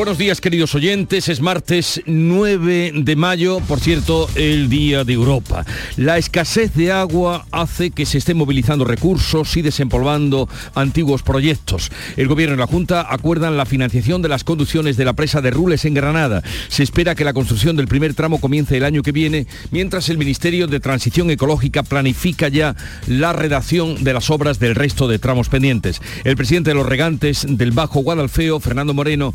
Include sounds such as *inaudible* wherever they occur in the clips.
Buenos días queridos oyentes, es martes 9 de mayo, por cierto, el Día de Europa. La escasez de agua hace que se estén movilizando recursos y desempolvando antiguos proyectos. El Gobierno y la Junta acuerdan la financiación de las conducciones de la presa de Rules en Granada. Se espera que la construcción del primer tramo comience el año que viene, mientras el Ministerio de Transición Ecológica planifica ya la redacción de las obras del resto de tramos pendientes. El presidente de los regantes del Bajo Guadalfeo, Fernando Moreno,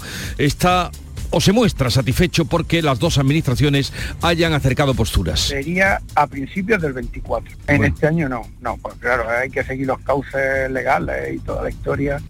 está o se muestra satisfecho porque las dos administraciones hayan acercado posturas. Sería a principios del 24. En este año no, no, pues claro, hay que seguir los cauces legales y toda la historia.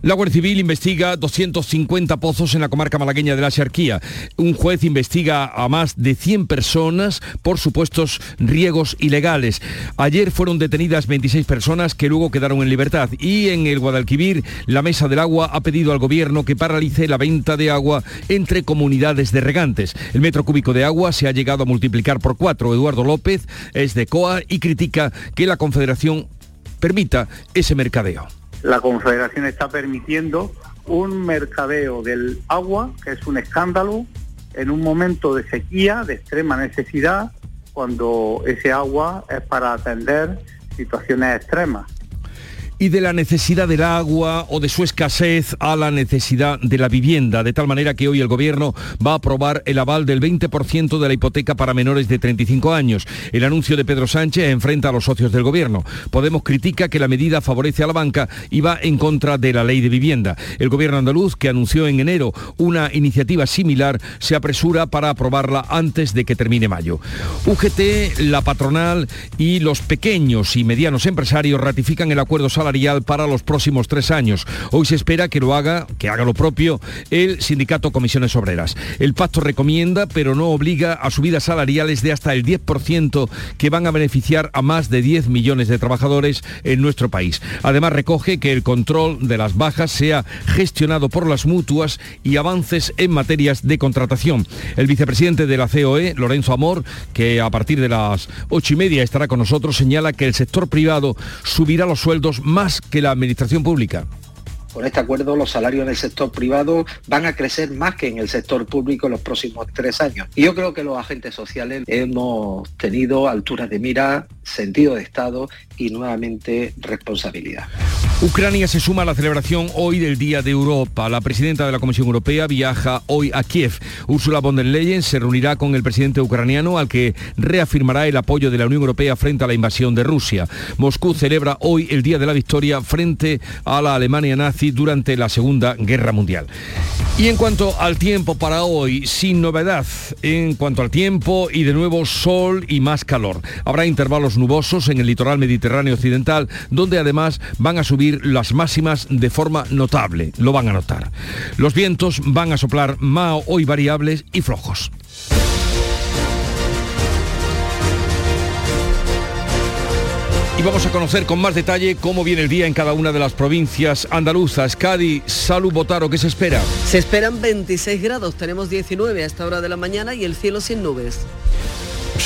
La Guardia Civil investiga 250 pozos en la comarca malagueña de la Xarquía. Un juez investiga a más de 100 personas por supuestos riegos ilegales. Ayer fueron detenidas 26 personas que luego quedaron en libertad. Y en el Guadalquivir, la Mesa del Agua ha pedido al gobierno que paralice la venta de agua entre comunidades de regantes. El metro cúbico de agua se ha llegado a multiplicar por cuatro. Eduardo López es de COA y critica que la Confederación permita ese mercadeo la Confederación está permitiendo un mercadeo del agua, que es un escándalo, en un momento de sequía, de extrema necesidad, cuando ese agua es para atender situaciones extremas y de la necesidad del agua o de su escasez a la necesidad de la vivienda, de tal manera que hoy el Gobierno va a aprobar el aval del 20% de la hipoteca para menores de 35 años. El anuncio de Pedro Sánchez enfrenta a los socios del Gobierno. Podemos critica que la medida favorece a la banca y va en contra de la ley de vivienda. El Gobierno andaluz, que anunció en enero una iniciativa similar, se apresura para aprobarla antes de que termine mayo. UGT, la patronal y los pequeños y medianos empresarios ratifican el acuerdo salarial para los próximos tres años. Hoy se espera que lo haga, que haga lo propio el sindicato Comisiones Obreras. El pacto recomienda, pero no obliga a subidas salariales de hasta el 10% que van a beneficiar a más de 10 millones de trabajadores en nuestro país. Además recoge que el control de las bajas sea gestionado por las mutuas y avances en materias de contratación. El vicepresidente de la COE, Lorenzo Amor, que a partir de las ocho y media estará con nosotros, señala que el sector privado subirá los sueldos más más que la administración pública. Con este acuerdo los salarios en el sector privado van a crecer más que en el sector público en los próximos tres años. Y yo creo que los agentes sociales hemos tenido alturas de mira, sentido de Estado y nuevamente responsabilidad. Ucrania se suma a la celebración hoy del Día de Europa. La presidenta de la Comisión Europea viaja hoy a Kiev. Ursula von der Leyen se reunirá con el presidente ucraniano al que reafirmará el apoyo de la Unión Europea frente a la invasión de Rusia. Moscú celebra hoy el Día de la Victoria frente a la Alemania nazi durante la Segunda Guerra Mundial. Y en cuanto al tiempo para hoy, sin novedad. En cuanto al tiempo y de nuevo sol y más calor. Habrá intervalos nubosos en el litoral mediterráneo occidental, donde además van a subir las máximas de forma notable. Lo van a notar. Los vientos van a soplar más hoy variables y flojos. Y vamos a conocer con más detalle cómo viene el día en cada una de las provincias andaluzas. Cádiz, Salud, Botaro, ¿qué se espera? Se esperan 26 grados, tenemos 19 a esta hora de la mañana y el cielo sin nubes.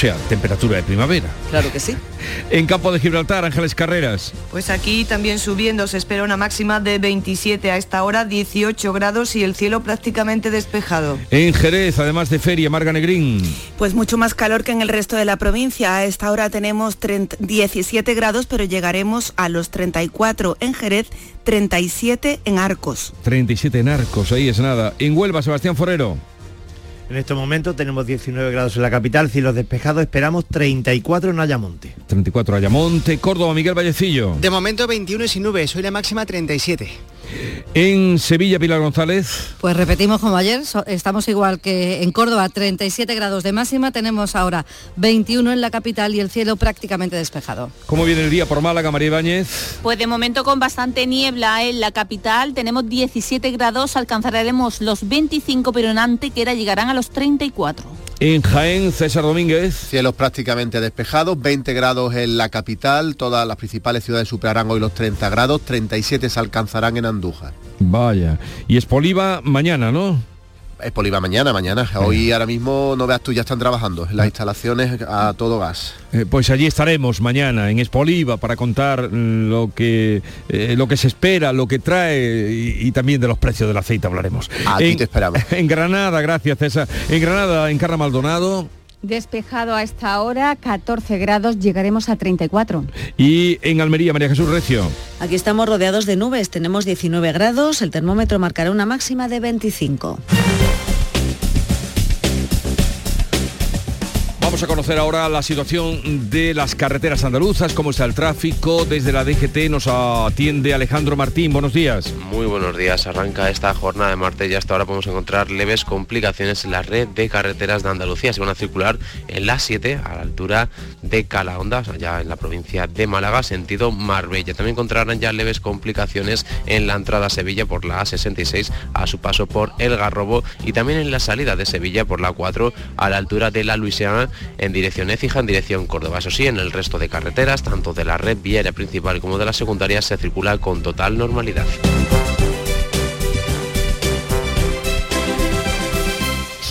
O sea, temperatura de primavera. Claro que sí. *laughs* En Campo de Gibraltar, Ángeles Carreras. Pues aquí también subiendo, se espera una máxima de 27 a esta hora, 18 grados y el cielo prácticamente despejado. En Jerez, además de feria, Marga Negrín. Pues mucho más calor que en el resto de la provincia. A esta hora tenemos 17 grados, pero llegaremos a los 34 en Jerez, 37 en Arcos. 37 en Arcos, ahí es nada. En Huelva, Sebastián Forero. En este momento tenemos 19 grados en la capital, cielos despejados, esperamos 34 en Ayamonte. 34 Ayamonte, Córdoba, Miguel Vallecillo. De momento 21 y sin nubes, hoy la máxima 37. En Sevilla, Pilar González. Pues repetimos como ayer, estamos igual que en Córdoba, 37 grados de máxima, tenemos ahora 21 en la capital y el cielo prácticamente despejado. ¿Cómo viene el día por Málaga, María Ibáñez? Pues de momento con bastante niebla en la capital, tenemos 17 grados, alcanzaremos los 25, pero en Antequera llegarán a los 34. En Jaén, César Domínguez. Cielos prácticamente despejados, 20 grados en la capital, todas las principales ciudades superarán hoy los 30 grados, 37 se alcanzarán en Andújar. Vaya. Y Espoliva mañana, ¿no? Expoliva mañana, mañana. Hoy ahora mismo, no veas tú, ya están trabajando las instalaciones a todo gas. Eh, pues allí estaremos mañana en Espoliva para contar lo que, eh, lo que se espera, lo que trae y, y también de los precios del aceite hablaremos. Aquí en, te esperamos. *laughs* En Granada, gracias César. En Granada, en Carra Maldonado. Despejado a esta hora, 14 grados, llegaremos a 34. Y en Almería, María Jesús Recio. Aquí estamos rodeados de nubes, tenemos 19 grados, el termómetro marcará una máxima de 25. A conocer ahora la situación de las carreteras andaluzas, cómo está el tráfico. Desde la DGT nos atiende Alejandro Martín. Buenos días. Muy buenos días. Arranca esta jornada de martes y hasta ahora podemos encontrar leves complicaciones en la red de carreteras de Andalucía. Se van a circular en la 7 a la altura de Calahonda, allá en la provincia de Málaga, sentido Marbella. También encontrarán ya leves complicaciones en la entrada a Sevilla por la A66 a su paso por El Garrobo y también en la salida de Sevilla por la 4 a la altura de la Luisiana en dirección Écija, en dirección Córdoba. Eso sí, en el resto de carreteras, tanto de la red viaria principal como de la secundaria, se circula con total normalidad.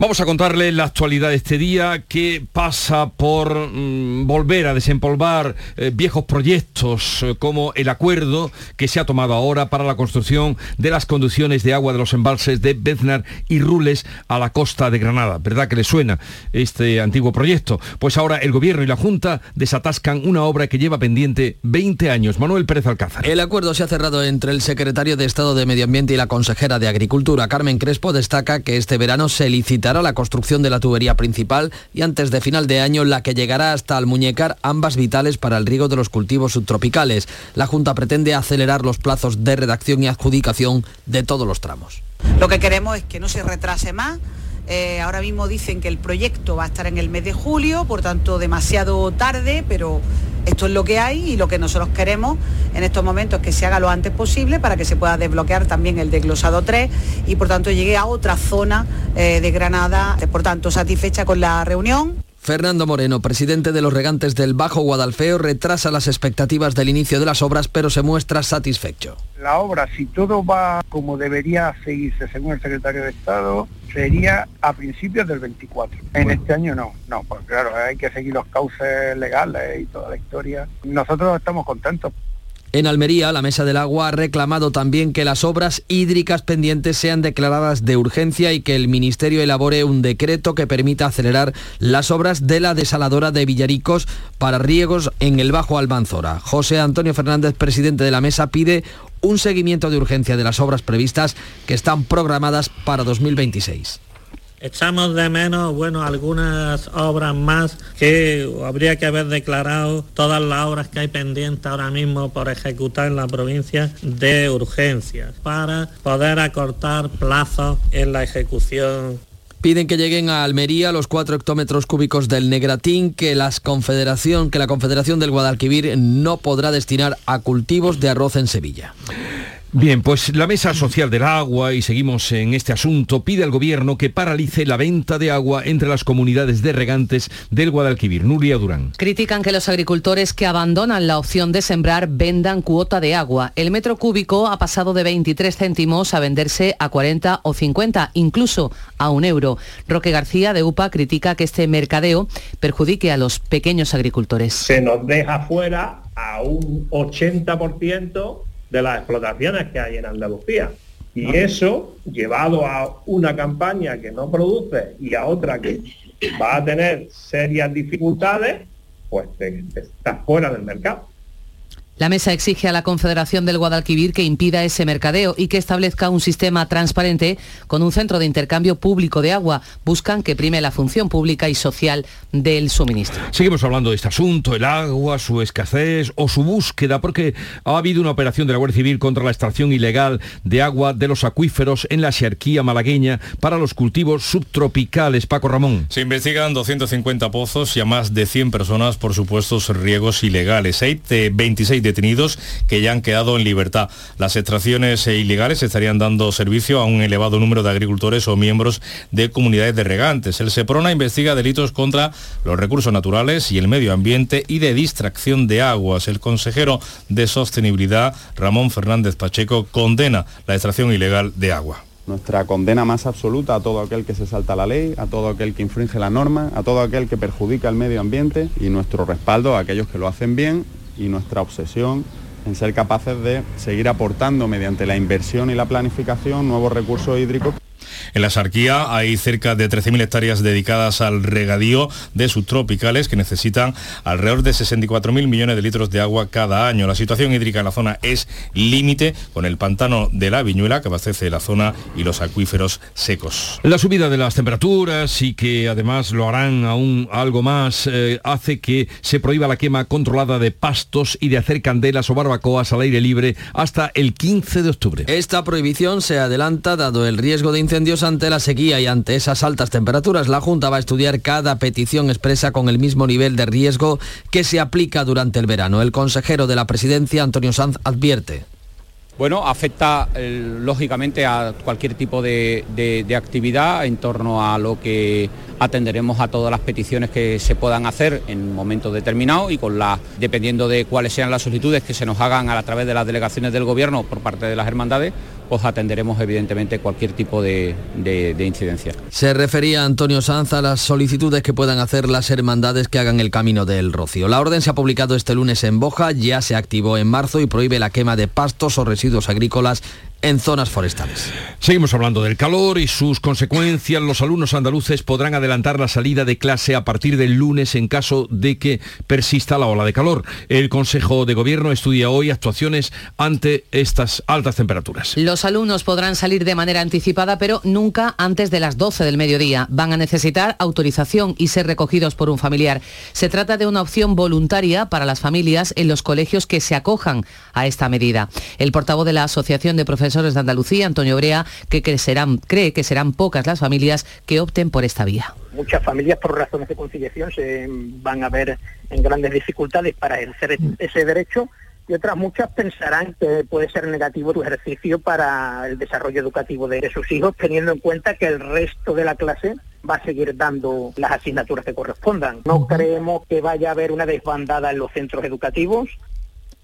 Vamos a contarle la actualidad de este día que pasa por mm, volver a desempolvar eh, viejos proyectos eh, como el acuerdo que se ha tomado ahora para la construcción de las conducciones de agua de los embalses de Beznar y Rules a la costa de Granada. ¿Verdad que le suena este antiguo proyecto? Pues ahora el gobierno y la Junta desatascan una obra que lleva pendiente 20 años. Manuel Pérez Alcázar. El acuerdo se ha cerrado entre el secretario de Estado de Medio Ambiente y la consejera de Agricultura. Carmen Crespo destaca que este verano se la construcción de la tubería principal y antes de final de año la que llegará hasta Almuñecar, ambas vitales para el riego de los cultivos subtropicales. La Junta pretende acelerar los plazos de redacción y adjudicación de todos los tramos. Lo que queremos es que no se retrase más. Eh, ahora mismo dicen que el proyecto va a estar en el mes de julio, por tanto demasiado tarde, pero esto es lo que hay y lo que nosotros queremos en estos momentos es que se haga lo antes posible para que se pueda desbloquear también el desglosado 3 y por tanto llegue a otra zona eh, de Granada, por tanto satisfecha con la reunión. Fernando Moreno, presidente de los regantes del Bajo Guadalfeo, retrasa las expectativas del inicio de las obras, pero se muestra satisfecho. La obra, si todo va como debería seguirse según el secretario de Estado, sería a principios del 24. En bueno. este año no, no, porque claro, hay que seguir los cauces legales y toda la historia. Nosotros estamos contentos. En Almería, la Mesa del Agua ha reclamado también que las obras hídricas pendientes sean declaradas de urgencia y que el Ministerio elabore un decreto que permita acelerar las obras de la desaladora de Villaricos para riegos en el Bajo Almanzora. José Antonio Fernández, presidente de la Mesa, pide un seguimiento de urgencia de las obras previstas que están programadas para 2026. Echamos de menos, bueno, algunas obras más que habría que haber declarado todas las obras que hay pendientes ahora mismo por ejecutar en la provincia de urgencias para poder acortar plazos en la ejecución Piden que lleguen a Almería los cuatro hectómetros cúbicos del Negratín que, confederación, que la Confederación del Guadalquivir no podrá destinar a cultivos de arroz en Sevilla. Bien, pues la Mesa Social del Agua, y seguimos en este asunto, pide al Gobierno que paralice la venta de agua entre las comunidades de regantes del Guadalquivir. Nuria Durán. Critican que los agricultores que abandonan la opción de sembrar vendan cuota de agua. El metro cúbico ha pasado de 23 céntimos a venderse a 40 o 50, incluso a un euro. Roque García de UPA critica que este mercadeo perjudique a los pequeños agricultores. Se nos deja fuera a un 80% de las explotaciones que hay en Andalucía. Y eso, llevado a una campaña que no produce y a otra que va a tener serias dificultades, pues te, te estás fuera del mercado. La mesa exige a la Confederación del Guadalquivir que impida ese mercadeo y que establezca un sistema transparente con un centro de intercambio público de agua. Buscan que prime la función pública y social del suministro. Seguimos hablando de este asunto, el agua, su escasez o su búsqueda, porque ha habido una operación de la Guardia Civil contra la extracción ilegal de agua de los acuíferos en la Xerquía malagueña para los cultivos subtropicales. Paco Ramón. Se investigan 250 pozos y a más de 100 personas por supuestos riegos ilegales. Hay 26 detenidos que ya han quedado en libertad. Las extracciones ilegales estarían dando servicio a un elevado número de agricultores o miembros de comunidades de regantes. El SEPRONA investiga delitos contra los recursos naturales y el medio ambiente y de distracción de aguas. El consejero de Sostenibilidad, Ramón Fernández Pacheco, condena la extracción ilegal de agua. Nuestra condena más absoluta a todo aquel que se salta la ley, a todo aquel que infringe la norma, a todo aquel que perjudica el medio ambiente y nuestro respaldo a aquellos que lo hacen bien y nuestra obsesión en ser capaces de seguir aportando mediante la inversión y la planificación nuevos recursos hídricos. En la Sarquía hay cerca de 13.000 hectáreas dedicadas al regadío de subtropicales que necesitan alrededor de 64.000 millones de litros de agua cada año. La situación hídrica en la zona es límite con el pantano de la Viñuela que abastece la zona y los acuíferos secos. La subida de las temperaturas y que además lo harán aún algo más eh, hace que se prohíba la quema controlada de pastos y de hacer candelas o barbacoas al aire libre hasta el 15 de octubre. Esta prohibición se adelanta dado el riesgo de incendios ante la sequía y ante esas altas temperaturas. La Junta va a estudiar cada petición expresa con el mismo nivel de riesgo que se aplica durante el verano. El consejero de la presidencia, Antonio Sanz, advierte. Bueno, afecta eh, lógicamente a cualquier tipo de, actividad en torno a lo que atenderemos a todas las peticiones que se puedan hacer en un momento determinado y con la, dependiendo de cuáles sean las solicitudes que se nos hagan a través de las delegaciones del gobierno por parte de las hermandades, pues atenderemos evidentemente cualquier tipo de, de, de, incidencia. Se refería Antonio Sanz a las solicitudes que puedan hacer las hermandades que hagan el camino del Rocío. La orden se ha publicado este lunes en Boja, ya se activó en marzo y prohíbe la quema de pastos o residuos agrícolas en zonas forestales. Seguimos hablando del calor y sus consecuencias. Los alumnos andaluces podrán adelantar la salida de clase a partir del lunes en caso de que persista la ola de calor. El Consejo de Gobierno estudia hoy actuaciones ante estas altas temperaturas. Los alumnos podrán salir de manera anticipada, pero nunca antes de las 12 del mediodía. Van a necesitar autorización y ser recogidos por un familiar. Se trata de una opción voluntaria para las familias en los colegios que se acojan a esta medida. El portavoz de la Asociación de Profesores Profesores de Andalucía, Antonio Brea, que, serán, cree que serán pocas las familias que opten por esta vía. Muchas familias por razones de conciliación se van a ver en grandes dificultades para ejercer ese derecho y otras muchas pensarán que puede ser negativo tu ejercicio para el desarrollo educativo de sus hijos, teniendo en cuenta que el resto de la clase va a seguir dando las asignaturas que correspondan. No creemos que vaya a haber una desbandada en los centros educativos,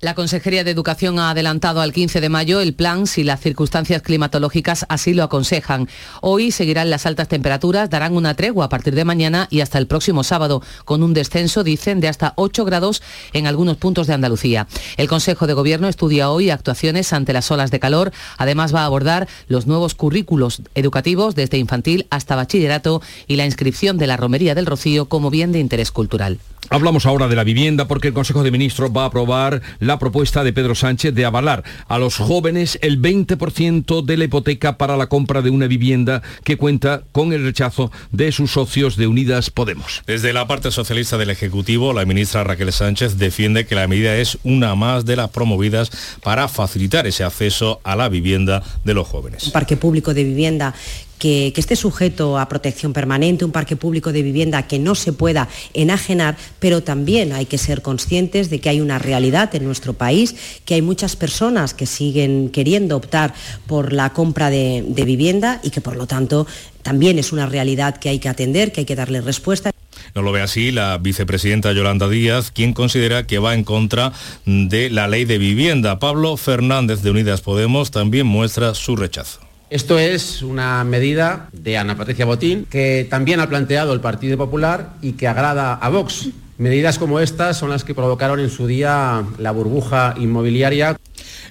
la Consejería de Educación ha adelantado al 15 de mayo el plan si las circunstancias climatológicas así lo aconsejan. Hoy seguirán las altas temperaturas, darán una tregua a partir de mañana y hasta el próximo sábado, con un descenso, dicen, de hasta 8 grados en algunos puntos de Andalucía. El Consejo de Gobierno estudia hoy actuaciones ante las olas de calor. Además va a abordar los nuevos currículos educativos desde infantil hasta bachillerato y la inscripción de la Romería del Rocío como bien de interés cultural. Hablamos ahora de la vivienda porque el Consejo de Ministros va a aprobar la propuesta de Pedro Sánchez de avalar a los jóvenes el 20% de la hipoteca para la compra de una vivienda que cuenta con el rechazo de sus socios de Unidas Podemos. Desde la parte socialista del Ejecutivo, la ministra Raquel Sánchez defiende que la medida es una más de las promovidas para facilitar ese acceso a la vivienda de los jóvenes. Un parque público de vivienda que, esté sujeto a protección permanente, un parque público de vivienda que no se pueda enajenar, pero también hay que ser conscientes de que hay una realidad en nuestro país, que hay muchas personas que siguen queriendo optar por la compra de, de vivienda y que por lo tanto también es una realidad que hay que atender, que hay que darle respuesta. No lo ve así la vicepresidenta Yolanda Díaz, quien considera que va en contra de la ley de vivienda. Pablo Fernández de Unidas Podemos también muestra su rechazo. Esto es una medida de Ana Patricia Botín que también ha planteado el Partido Popular y que agrada a Vox. Medidas como estas son las que provocaron en su día la burbuja inmobiliaria.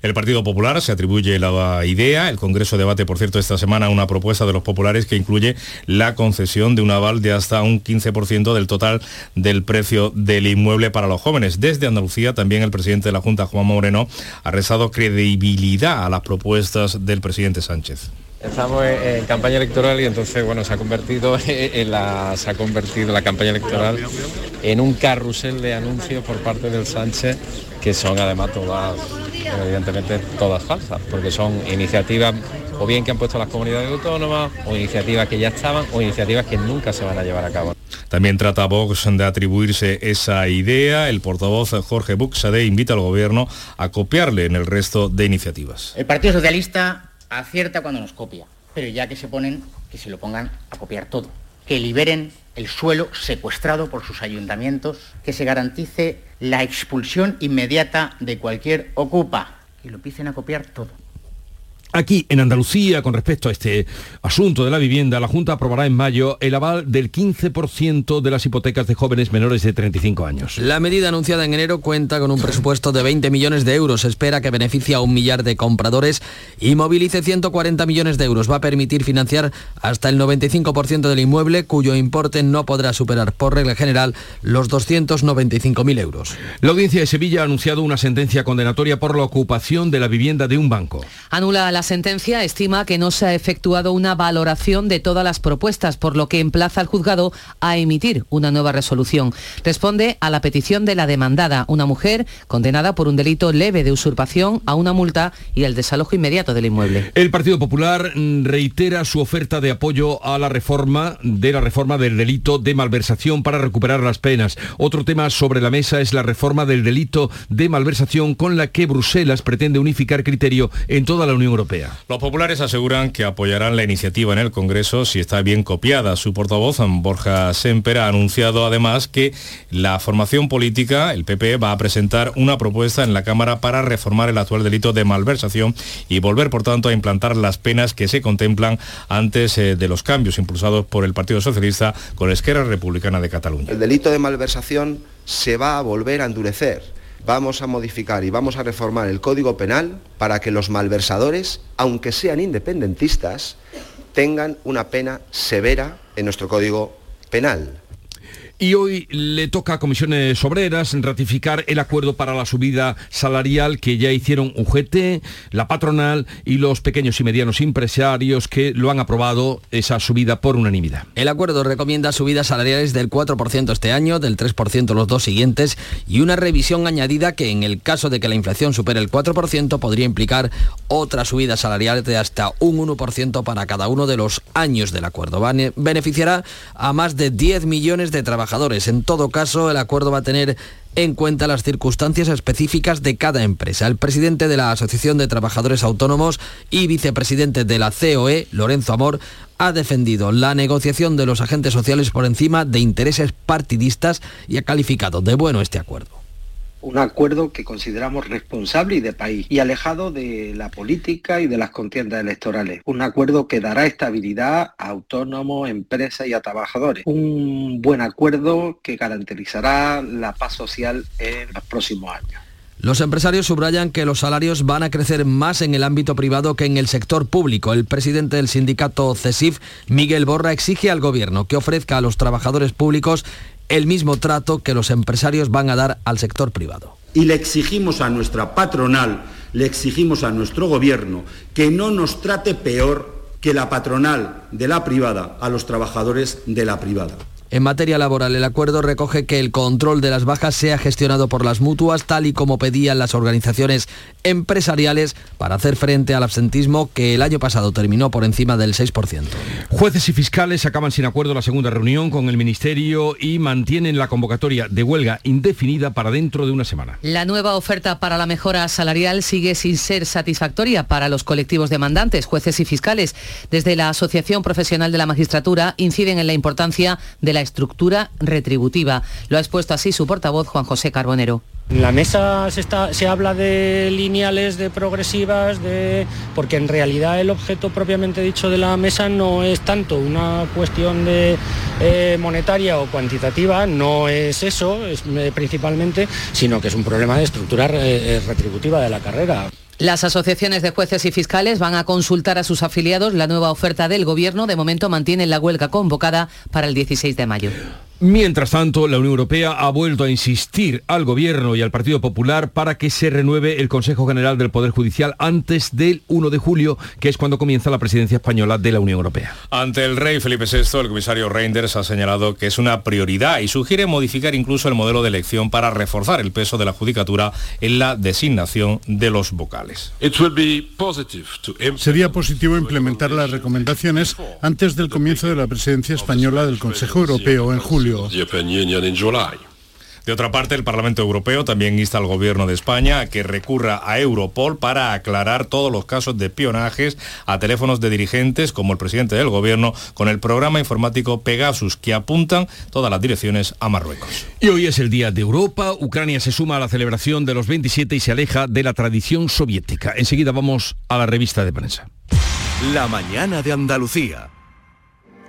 El Partido Popular se atribuye la idea. El Congreso debate, por cierto, esta semana una propuesta de los populares que incluye la concesión de un aval de hasta un 15% del total del precio del inmueble para los jóvenes. Desde Andalucía, también el presidente de la Junta, Juan Moreno, ha rezado credibilidad a las propuestas del presidente Sánchez. Estamos en campaña electoral y entonces bueno se ha convertido *laughs* en la se ha convertido la campaña electoral en un carrusel de anuncios por parte del Sánchez que son además todas evidentemente todas falsas porque son iniciativas o bien que han puesto las comunidades autónomas o iniciativas que ya estaban o iniciativas que nunca se van a llevar a cabo. También trata Vox de atribuirse esa idea. El portavoz Jorge Buxade invita al gobierno a copiarle en el resto de iniciativas. El Partido Socialista acierta cuando nos copia, pero ya que se ponen, que se lo pongan a copiar todo. Que liberen el suelo secuestrado por sus ayuntamientos, que se garantice la expulsión inmediata de cualquier ocupa, que lo empiecen a copiar todo. Aquí en Andalucía, con respecto a este asunto de la vivienda, la Junta aprobará en mayo el aval del 15% de las hipotecas de jóvenes menores de 35 años. La medida anunciada en enero cuenta con un presupuesto de 20 millones de euros. Se espera que beneficie a un millar de compradores y movilice 140 millones de euros. Va a permitir financiar hasta el 95% del inmueble, cuyo importe no podrá superar por regla general los 295.000 euros. La audiencia de Sevilla ha anunciado una sentencia condenatoria por la ocupación de la vivienda de un banco. Anula la sentencia estima que no se ha efectuado una valoración de todas las propuestas, por lo que emplaza al juzgado a emitir una nueva resolución. Responde a la petición de la demandada, una mujer condenada por un delito leve de usurpación a una multa y el desalojo inmediato del inmueble. El Partido Popular mm, reitera su oferta de apoyo a la reforma de la reforma del delito de malversación para recuperar las penas. Otro tema sobre la mesa es la reforma del delito de malversación con la que Bruselas pretende unificar criterio en toda la Unión Europea. Los populares aseguran que apoyarán la iniciativa en el Congreso si está bien copiada. Su portavoz, Borja Semper, ha anunciado además que la formación política, el PP, va a presentar una propuesta en la Cámara para reformar el actual delito de malversación y volver, por tanto, a implantar las penas que se contemplan antes eh, de los cambios impulsados por el Partido Socialista con la Esquerra Republicana de Cataluña. El delito de malversación se va a volver a endurecer vamos a modificar y vamos a reformar el Código Penal para que los malversadores, aunque sean independentistas, tengan una pena severa en nuestro Código Penal. Y hoy le toca a comisiones obreras ratificar el acuerdo para la subida salarial que ya hicieron UGT, la patronal y los pequeños y medianos empresarios que lo han aprobado esa subida por unanimidad. El acuerdo recomienda subidas salariales del 4% este año, del 3% los dos siguientes y una revisión añadida que en el caso de que la inflación supere el 4% podría implicar otra subida salarial de hasta un 1% para cada uno de los años del acuerdo. Beneficiará a más de 10 millones de trabajadores en todo caso, el acuerdo va a tener en cuenta las circunstancias específicas de cada empresa. El presidente de la Asociación de Trabajadores Autónomos y vicepresidente de la COE, Lorenzo Amor, ha defendido la negociación de los agentes sociales por encima de intereses partidistas y ha calificado de bueno este acuerdo un acuerdo que consideramos responsable y de país y alejado de la política y de las contiendas electorales. Un acuerdo que dará estabilidad a autónomos, empresas y a trabajadores. Un buen acuerdo que garantizará la paz social en los próximos años. Los empresarios subrayan que los salarios van a crecer más en el ámbito privado que en el sector público. El presidente del sindicato CESIF, Miguel Borra, exige al gobierno que ofrezca a los trabajadores públicos el mismo trato que los empresarios van a dar al sector privado. Y le exigimos a nuestra patronal, le exigimos a nuestro gobierno que no nos trate peor que la patronal de la privada a los trabajadores de la privada. En materia laboral, el acuerdo recoge que el control de las bajas sea gestionado por las mutuas, tal y como pedían las organizaciones empresariales para hacer frente al absentismo que el año pasado terminó por encima del 6%. Jueces y fiscales acaban sin acuerdo la segunda reunión con el Ministerio y mantienen la convocatoria de huelga indefinida para dentro de una semana. La nueva oferta para la mejora salarial sigue sin ser satisfactoria para los colectivos demandantes, jueces y fiscales. Desde la Asociación Profesional de la Magistratura inciden en la importancia de la estructura retributiva. Lo ha expuesto así su portavoz Juan José Carbonero. En la mesa se, está, se, habla de lineales, de progresivas, de... porque en realidad el objeto propiamente dicho de la mesa no es tanto una cuestión de, eh, monetaria o cuantitativa, no es eso es, eh, principalmente, sino que es un problema de estructura eh, retributiva de la carrera. Las asociaciones de jueces y fiscales van a consultar a sus afiliados la nueva oferta del Gobierno. De momento mantienen la huelga convocada para el 16 de mayo. Mientras tanto, la Unión Europea ha vuelto a insistir al Gobierno y al Partido Popular para que se renueve el Consejo General del Poder Judicial antes del 1 de julio, que es cuando comienza la presidencia española de la Unión Europea. Ante el rey Felipe VI, el comisario Reinders ha señalado que es una prioridad y sugiere modificar incluso el modelo de elección para reforzar el peso de la judicatura en la designación de los vocales. Sería positivo implementar las recomendaciones antes del comienzo de la presidencia española del Consejo Europeo en julio. De otra parte, el Parlamento Europeo también insta al Gobierno de España a que recurra a Europol para aclarar todos los casos de espionajes a teléfonos de dirigentes, como el presidente del Gobierno, con el programa informático Pegasus, que apuntan todas las direcciones a Marruecos. Y hoy es el Día de Europa. Ucrania se suma a la celebración de los 27 y se aleja de la tradición soviética. Enseguida vamos a la revista de prensa. La mañana de Andalucía.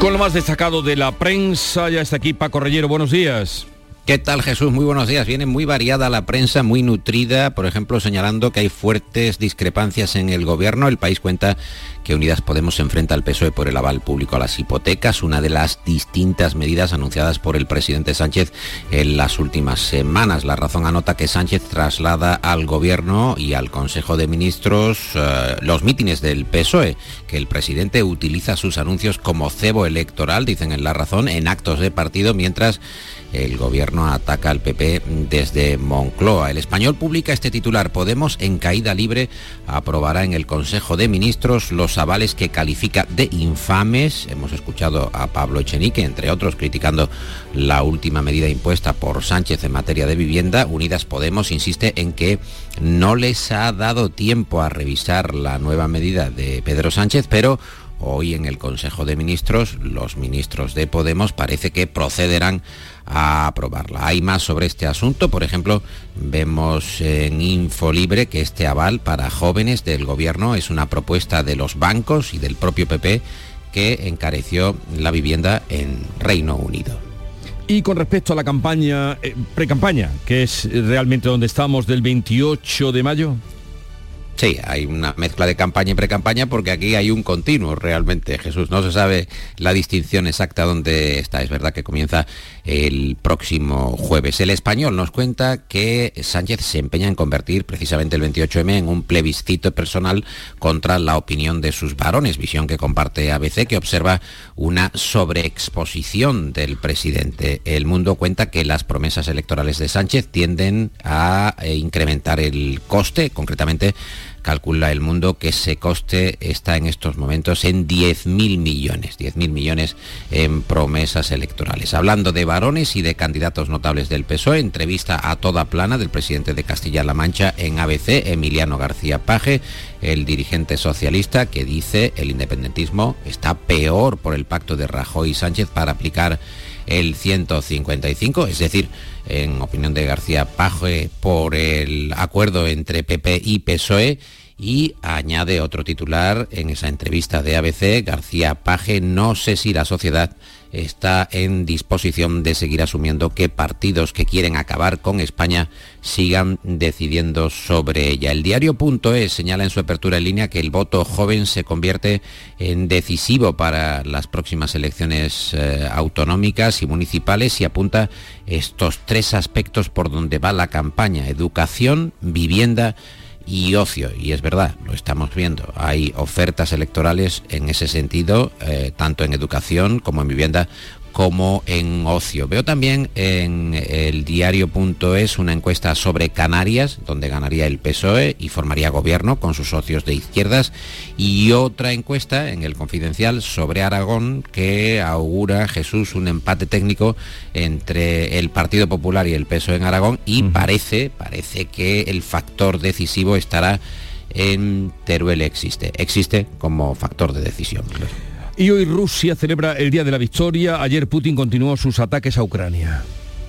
Con lo más destacado de la prensa, ya está aquí Paco Reyero, buenos días. ¿Qué tal Jesús? Muy buenos días. Viene muy variada la prensa, muy nutrida, por ejemplo, señalando que hay fuertes discrepancias en el gobierno. El país cuenta que Unidas Podemos enfrenta al PSOE por el aval público a las hipotecas, una de las distintas medidas anunciadas por el presidente Sánchez en las últimas semanas. La razón anota que Sánchez traslada al gobierno y al Consejo de Ministros eh, los mítines del PSOE, que el presidente utiliza sus anuncios como cebo electoral, dicen en la razón, en actos de partido, mientras el gobierno ataca al PP desde Moncloa. El español publica este titular. Podemos en caída libre aprobará en el Consejo de Ministros los avales que califica de infames. Hemos escuchado a Pablo Echenique, entre otros, criticando la última medida impuesta por Sánchez en materia de vivienda. Unidas Podemos insiste en que no les ha dado tiempo a revisar la nueva medida de Pedro Sánchez, pero hoy en el Consejo de Ministros los ministros de Podemos parece que procederán a aprobarla. Hay más sobre este asunto, por ejemplo, vemos en Infolibre que este aval para jóvenes del gobierno es una propuesta de los bancos y del propio PP que encareció la vivienda en Reino Unido. Y con respecto a la campaña, eh, pre-campaña, que es realmente donde estamos del 28 de mayo. Sí, hay una mezcla de campaña y pre-campaña porque aquí hay un continuo realmente, Jesús. No se sabe la distinción exacta dónde está. Es verdad que comienza el próximo jueves. El español nos cuenta que Sánchez se empeña en convertir precisamente el 28M en un plebiscito personal contra la opinión de sus varones, visión que comparte ABC, que observa una sobreexposición del presidente. El mundo cuenta que las promesas electorales de Sánchez tienden a eh, incrementar el coste, concretamente calcula el mundo que ese coste está en estos momentos en 10.000 millones, 10.000 millones en promesas electorales. Hablando de varones y de candidatos notables del PSOE, entrevista a toda plana del presidente de Castilla-La Mancha en ABC, Emiliano García Paje, el dirigente socialista que dice el independentismo está peor por el pacto de Rajoy y Sánchez para aplicar el 155, es decir, en opinión de García Paje, por el acuerdo entre PP y PSOE. Y añade otro titular en esa entrevista de ABC, García Paje, no sé si la sociedad está en disposición de seguir asumiendo que partidos que quieren acabar con España sigan decidiendo sobre ella. El diario.es señala en su apertura en línea que el voto joven se convierte en decisivo para las próximas elecciones eh, autonómicas y municipales y apunta estos tres aspectos por donde va la campaña, educación, vivienda y ocio. Y es verdad, lo estamos viendo. Hay ofertas electorales en ese sentido, eh, tanto en educación como en vivienda como en ocio. Veo también en el diario.es una encuesta sobre Canarias, donde ganaría el PSOE y formaría gobierno con sus socios de izquierdas, y otra encuesta en el Confidencial sobre Aragón que augura Jesús un empate técnico entre el Partido Popular y el PSOE en Aragón y parece, parece que el factor decisivo estará en Teruel existe, existe como factor de decisión. Y hoy Rusia celebra el Día de la Victoria. Ayer Putin continuó sus ataques a Ucrania.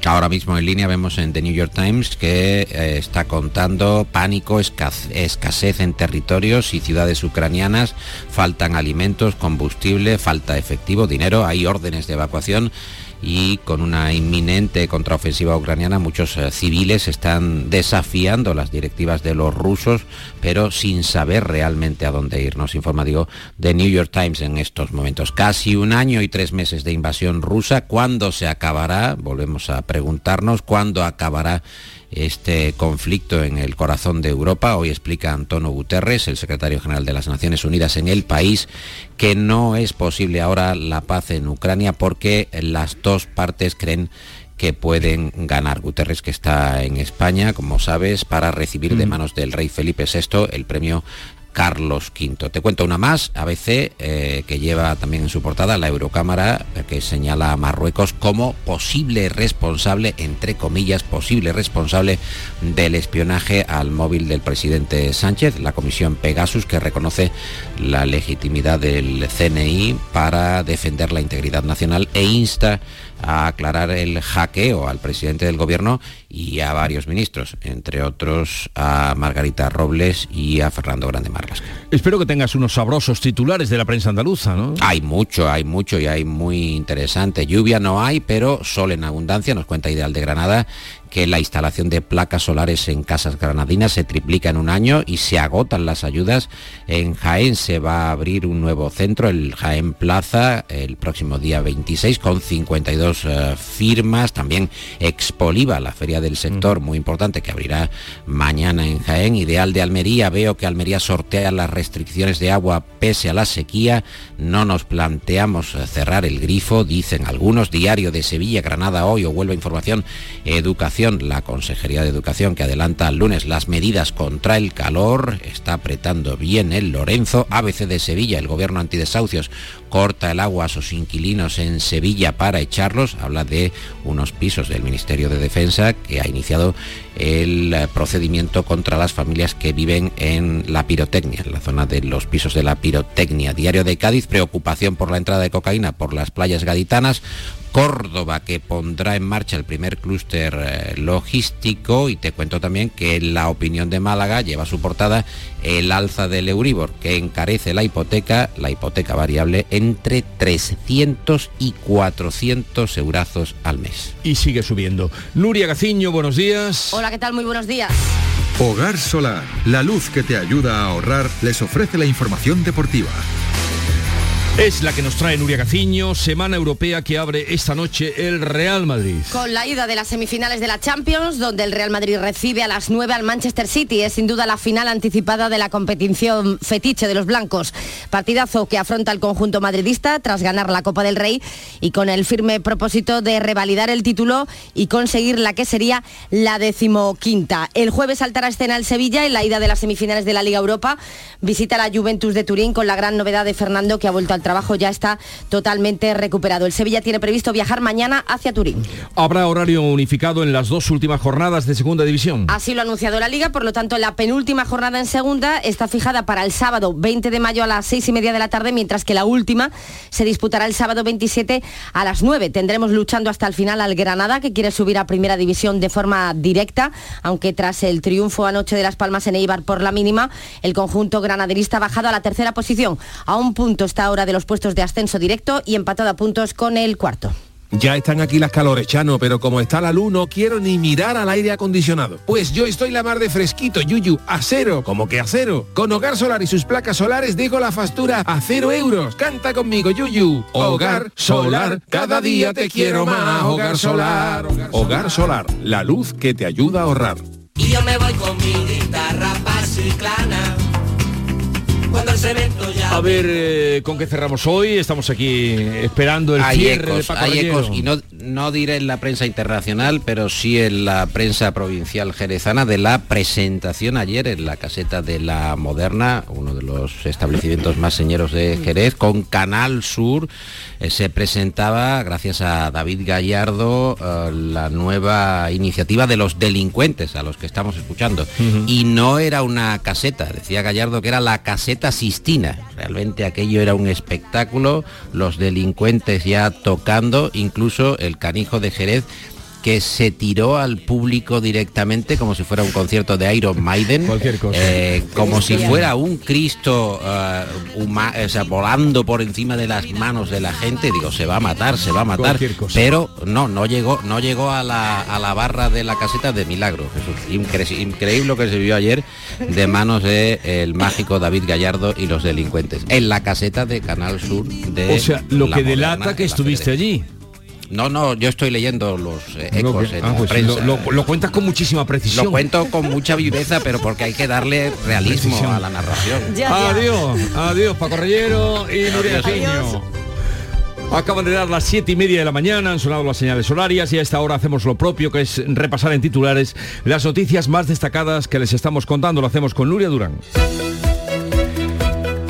Ahora mismo en línea vemos en The New York Times que eh, está contando pánico, escasez en territorios y ciudades ucranianas, faltan alimentos, combustible, falta efectivo, dinero, hay órdenes de evacuación y con una inminente contraofensiva ucraniana muchos eh, civiles están desafiando las directivas de los rusos, pero sin saber realmente a dónde ir. Nos informa, digo, The New York Times en estos momentos. Casi un año y tres meses de invasión rusa. ¿Cuándo se acabará? Volvemos a preguntarnos cuándo acabará este conflicto en el corazón de Europa. Hoy explica Antonio Guterres, el secretario general de las Naciones Unidas en el país, que no es posible ahora la paz en Ucrania porque las dos partes creen que pueden ganar. Guterres, que está en España, como sabes, para recibir de manos del rey Felipe VI el premio Carlos V. Te cuento una más, ABC, eh, que lleva también en su portada la Eurocámara, que señala a Marruecos como posible responsable, entre comillas, posible responsable del espionaje al móvil del presidente Sánchez, la comisión Pegasus, que reconoce la legitimidad del CNI para defender la integridad nacional e insta a aclarar el hackeo al presidente del gobierno y a varios ministros, entre otros a Margarita Robles y a Fernando Grande Marlasca. Espero que tengas unos sabrosos titulares de la prensa andaluza, ¿no? Hay mucho, hay mucho y hay muy interesante. Lluvia no hay, pero sol en abundancia, nos cuenta Ideal de Granada, que la instalación de placas solares en casas granadinas se triplica en un año y se agotan las ayudas. En Jaén se va a abrir un nuevo centro, el Jaén Plaza, el próximo día 26 con 52 eh, firmas. También Expoliva, la feria del sector muy importante que abrirá mañana en Jaén. Ideal de Almería, veo que Almería sortea las restricciones de agua pese a la sequía. No nos planteamos cerrar el grifo, dicen algunos. Diario de Sevilla, Granada hoy o vuelve información, educación la Consejería de Educación que adelanta el lunes las medidas contra el calor, está apretando bien el Lorenzo, ABC de Sevilla, el gobierno antidesahucios corta el agua a sus inquilinos en Sevilla para echarlos, habla de unos pisos del Ministerio de Defensa que ha iniciado el procedimiento contra las familias que viven en la pirotecnia, en la zona de los pisos de la pirotecnia. Diario de Cádiz, preocupación por la entrada de cocaína por las playas gaditanas, Córdoba, que pondrá en marcha el primer clúster eh, logístico. Y te cuento también que la opinión de Málaga lleva su portada el alza del Euribor, que encarece la hipoteca, la hipoteca variable, entre 300 y 400 eurazos al mes. Y sigue subiendo. Nuria Gaciño, buenos días. Hola, ¿qué tal? Muy buenos días. Hogar Solar, la luz que te ayuda a ahorrar, les ofrece la información deportiva. Es la que nos trae Nuria Gaciño, semana europea que abre esta noche el Real Madrid. Con la ida de las semifinales de la Champions, donde el Real Madrid recibe a las 9 al Manchester City, es sin duda la final anticipada de la competición fetiche de los blancos. Partidazo que afronta el conjunto madridista tras ganar la Copa del Rey y con el firme propósito de revalidar el título y conseguir la que sería la decimoquinta. El jueves saltará escena el Sevilla en la ida de las semifinales de la Liga Europa. Visita la Juventus de Turín con la gran novedad de Fernando que ha vuelto al trabajo ya está totalmente recuperado. El Sevilla tiene previsto viajar mañana hacia Turín. Habrá horario unificado en las dos últimas jornadas de segunda división. Así lo ha anunciado la Liga, por lo tanto la penúltima jornada en segunda está fijada para el sábado 20 de mayo a las seis y media de la tarde, mientras que la última se disputará el sábado 27 a las 9. Tendremos luchando hasta el final al Granada, que quiere subir a primera división de forma directa, aunque tras el triunfo anoche de Las Palmas en Eibar por la mínima, el conjunto granaderista ha bajado a la tercera posición. A un punto está ahora de los puestos de ascenso directo y empatado a puntos con el cuarto. Ya están aquí las calores, Chano, pero como está la luz no quiero ni mirar al aire acondicionado. Pues yo estoy la mar de fresquito, Yuyu, a cero, como que a cero. Con Hogar Solar y sus placas solares dejo la factura a cero euros. Canta conmigo, Yuyu. Hogar Solar, cada día te quiero más. Hogar Solar. Hogar Solar, la luz que te ayuda a ahorrar. Y yo me voy con mi guitarra cuando el cemento. A ver, eh, ¿con qué cerramos hoy? Estamos aquí esperando el hay cierre ecos, de Paco hay ecos y no, no diré en la prensa internacional, pero sí en la prensa provincial jerezana de la presentación ayer en la caseta de la Moderna, uno de los establecimientos más señeros de Jerez, con Canal Sur. Eh, se presentaba, gracias a David Gallardo, eh, la nueva iniciativa de los delincuentes a los que estamos escuchando. Y no era una caseta, decía Gallardo que era la caseta Sistina. Realmente aquello era un espectáculo, los delincuentes ya tocando, incluso el canijo de Jerez que se tiró al público directamente como si fuera un concierto de Iron Maiden, *laughs* eh, como si fuera un Cristo eh, huma- o sea, volando por encima de las manos de la gente. Digo, se va a matar, se va a matar. Cualquier cosa. Pero no, no llegó, no llegó a la, a la barra de la caseta de milagro. Jesús. Incre- increíble lo que se vio ayer de manos de el mágico David Gallardo y los delincuentes. En la caseta de Canal Sur de O sea, lo La que Moderna, delata que de estuviste allí. No, no, yo estoy leyendo los eh, Lo ecos que- en ah, la pues prensa. lo, lo- lo cuentas con muchísima precisión. Lo cuento con mucha viveza, pero porque hay que darle realismo Precisión. a la narración. Adiós, adiós Paco Reyero y Nuria. Acaban de dar las siete y media de la mañana, han sonado las señales horarias y a esta hora hacemos lo propio, que es repasar en titulares las noticias más destacadas que les estamos contando. Lo hacemos con Nuria Durán.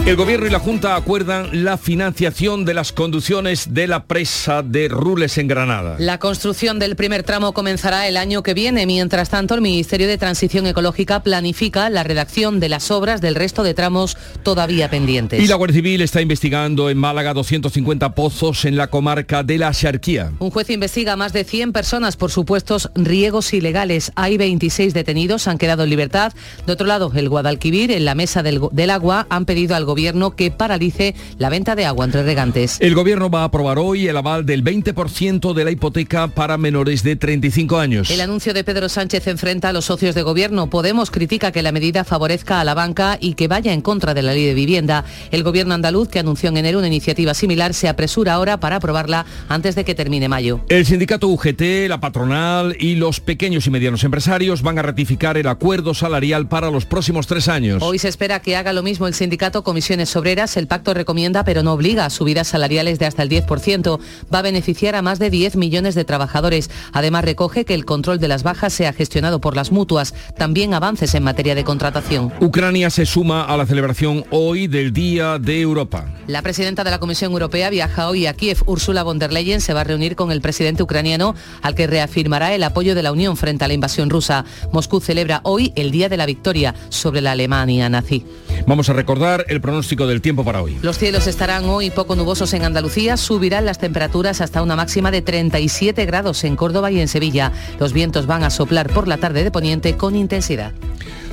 El Gobierno y la Junta acuerdan la financiación de las conducciones de la presa de Rules en Granada. La construcción del primer tramo comenzará el año que viene. Mientras tanto, el Ministerio de Transición Ecológica planifica la redacción de las obras del resto de tramos todavía pendientes. Y la Guardia Civil está investigando en Málaga 250 pozos en la comarca de la Axarquía. Un juez investiga a más de 100 personas por supuestos riegos ilegales. Hay 26 detenidos, han quedado en libertad. De otro lado, el Guadalquivir, en la mesa del, del agua, han pedido al gobierno que paralice la venta de agua entre regantes. El gobierno va a aprobar hoy el aval del 20% de la hipoteca para menores de 35 años. El anuncio de Pedro Sánchez enfrenta a los socios de gobierno. Podemos critica que la medida favorezca a la banca y que vaya en contra de la ley de vivienda. El gobierno andaluz, que anunció en enero una iniciativa similar, se apresura ahora para aprobarla antes de que termine mayo. El sindicato UGT, la patronal y los pequeños y medianos empresarios van a ratificar el acuerdo salarial para los próximos tres años. Hoy se espera que haga lo mismo el sindicato Comisiones Obreras. El pacto recomienda, pero no obliga, a subidas salariales de hasta el 10%. Va a beneficiar a más de 10 millones de trabajadores. Además, recoge que el control de las bajas sea gestionado por las mutuas. También avances en materia de contratación. Ucrania se suma a la celebración hoy del Día de Europa. La presidenta de la Comisión Europea viaja hoy a Kiev. Ursula von der Leyen se va a reunir con el presidente ucraniano, al que reafirmará el apoyo de la Unión frente a la invasión rusa. Moscú celebra hoy el Día de la Victoria sobre la Alemania nazi. Vamos a recordar el pronóstico del tiempo para hoy. Los cielos estarán hoy poco nubosos en Andalucía, subirán las temperaturas hasta una máxima de 37 grados en Córdoba y en Sevilla. Los vientos van a soplar por la tarde de poniente con intensidad.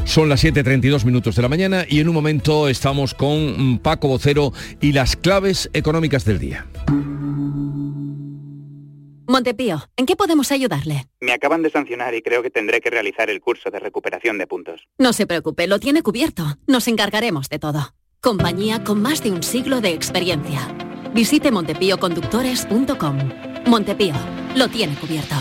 Son las 7.32 minutos de la mañana y en un momento estamos con Paco Vocero y las claves económicas del día. Montepío, ¿en qué podemos ayudarle? Me acaban de sancionar y creo que tendré que realizar el curso de recuperación de puntos. No se preocupe, lo tiene cubierto. Nos encargaremos de todo. Compañía con más de un siglo de experiencia. Visite montepíoconductores.com. Montepío, lo tiene cubierto.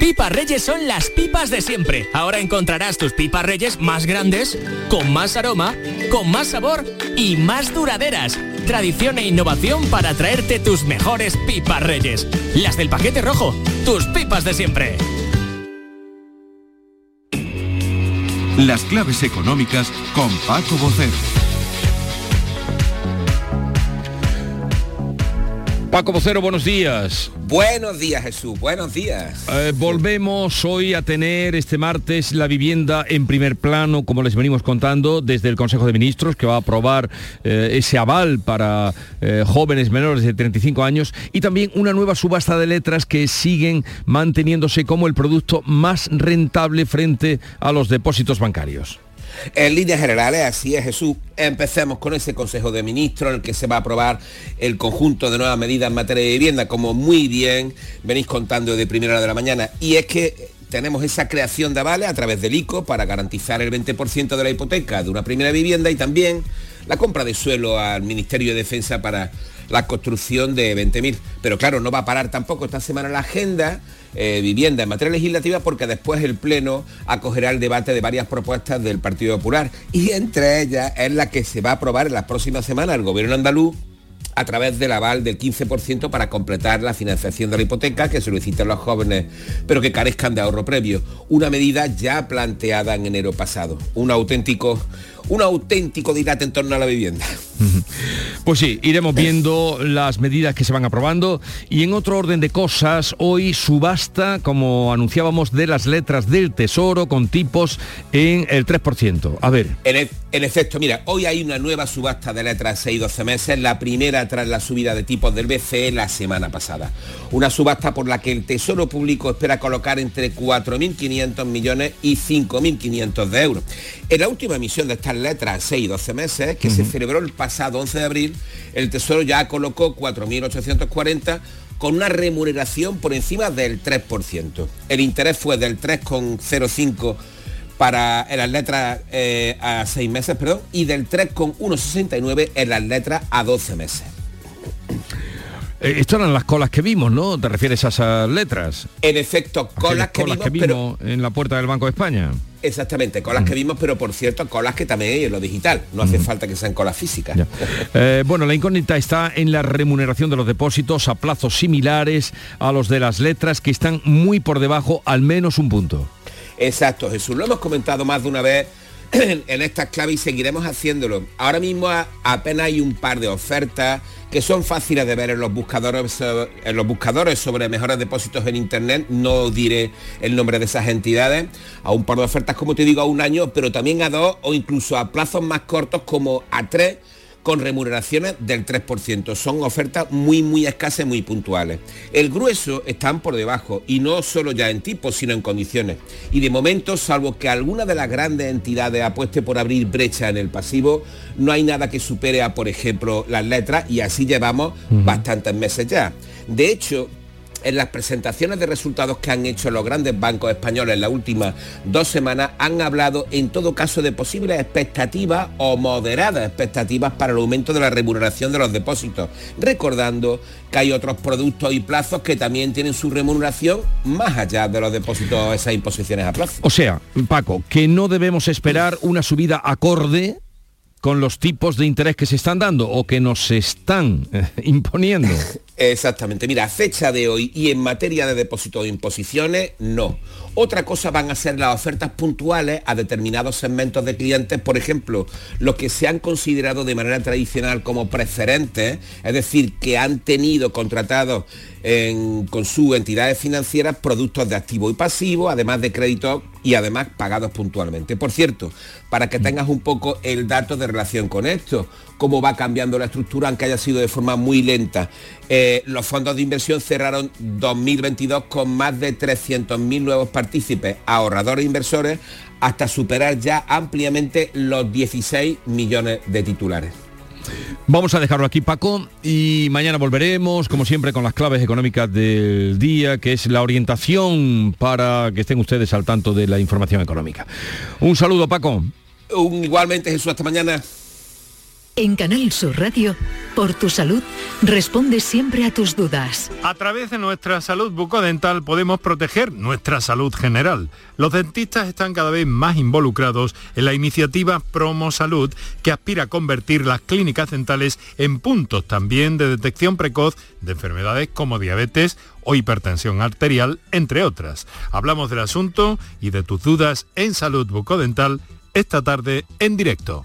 Pipas Reyes son las pipas de siempre. Ahora encontrarás tus pipas Reyes más grandes, con más aroma, con más sabor y más duraderas. Tradición e innovación para traerte tus mejores pipas Reyes. Las del paquete rojo, tus pipas de siempre. Las claves económicas con Paco Bocero. Paco Vocero, buenos días. Buenos días, Jesús. Buenos días. Eh, volvemos hoy a tener este martes la vivienda en primer plano, como les venimos contando, desde el Consejo de Ministros, que va a aprobar eh, ese aval para eh, jóvenes menores de 35 años, y también una nueva subasta de letras que siguen manteniéndose como el producto más rentable frente a los depósitos bancarios. En líneas generales, así es Jesús. Empecemos con ese Consejo de Ministros en el que se va a aprobar el conjunto de nuevas medidas en materia de vivienda, como muy bien venís contando de primera hora de la mañana. Y es que tenemos esa creación de avales a través del ICO para garantizar el 20% de la hipoteca de una primera vivienda y también la compra de suelo al Ministerio de Defensa para la construcción de 20.000. Pero claro, no va a parar tampoco esta semana la agenda eh, vivienda en materia legislativa porque después el Pleno acogerá el debate de varias propuestas del Partido Popular y entre ellas es la que se va a aprobar en las próximas semanas el Gobierno andaluz a través del aval del 15% para completar la financiación de la hipoteca que soliciten los jóvenes, pero que carezcan de ahorro previo. Una medida ya planteada en enero pasado. Un auténtico un auténtico dilate en torno a la vivienda. Pues sí, iremos viendo las medidas que se van aprobando y en otro orden de cosas, hoy subasta, como anunciábamos, de las letras del Tesoro con tipos en el 3%. A ver. En, e, en efecto, mira, hoy hay una nueva subasta de letras 6 y 12 meses, la primera tras la subida de tipos del BCE la semana pasada. Una subasta por la que el Tesoro Público espera colocar entre 4.500 millones y 5.500 de euros. En la última emisión de estas letras 6 y 12 meses, que se celebró el pasado 11 de abril, el Tesoro ya colocó 4.840 con una remuneración por encima del 3%. El interés fue del 3,05 para en las letras eh, a 6 meses, perdón, y del 3,169 en las letras a 12 meses. Eh, estas eran las colas que vimos, ¿no? ¿Te refieres a esas letras? En efecto, colas, que, colas vimos, que vimos en la puerta del Banco de España. Exactamente, colas que vimos, pero por cierto, colas que también hay en lo digital. No hace falta que sean colas físicas. Eh, bueno, la incógnita está en la remuneración de los depósitos a plazos similares a los de las letras que están muy por debajo, al menos un punto. Exacto, Jesús. Lo hemos comentado más de una vez *coughs* en estas claves y seguiremos haciéndolo. Ahora mismo apenas hay un par de ofertas que son fáciles de ver en los buscadores, en los buscadores sobre mejores depósitos en internet. No diré el nombre de esas entidades. A un par de ofertas, como te digo, a un año, pero también a dos o incluso a plazos más cortos como a tres con remuneraciones del 3%. Son ofertas muy, muy escasas, muy puntuales. El grueso están por debajo y no solo ya en tipos, sino en condiciones. Y de momento, salvo que alguna de las grandes entidades apueste por abrir brecha en el pasivo, no hay nada que supere a, por ejemplo, las letras y así llevamos bastantes meses ya. De hecho, en las presentaciones de resultados que han hecho los grandes bancos españoles en las últimas dos semanas han hablado en todo caso de posibles expectativas o moderadas expectativas para el aumento de la remuneración de los depósitos, recordando que hay otros productos y plazos que también tienen su remuneración más allá de los depósitos, esas imposiciones a plazo. O sea, Paco, que no debemos esperar una subida acorde con los tipos de interés que se están dando o que nos están eh, imponiendo. *laughs* Exactamente. Mira, a fecha de hoy y en materia de depósitos de imposiciones, no. Otra cosa van a ser las ofertas puntuales a determinados segmentos de clientes, por ejemplo, los que se han considerado de manera tradicional como preferentes, es decir, que han tenido contratados con sus entidades financieras productos de activo y pasivo, además de créditos y además pagados puntualmente. Por cierto, para que tengas un poco el dato de relación con esto, cómo va cambiando la estructura, aunque haya sido de forma muy lenta. Eh, los fondos de inversión cerraron 2022 con más de 300.000 nuevos partícipes, ahorradores e inversores, hasta superar ya ampliamente los 16 millones de titulares. Vamos a dejarlo aquí, Paco, y mañana volveremos, como siempre, con las claves económicas del día, que es la orientación para que estén ustedes al tanto de la información económica. Un saludo, Paco. igualmente, Jesús, hasta mañana. En Canal Sur Radio, por tu salud, responde siempre a tus dudas. A través de nuestra salud bucodental podemos proteger nuestra salud general. Los dentistas están cada vez más involucrados en la iniciativa Promo Salud, que aspira a convertir las clínicas dentales en puntos también de detección precoz de enfermedades como diabetes o hipertensión arterial, entre otras. Hablamos del asunto y de tus dudas en salud bucodental esta tarde en directo.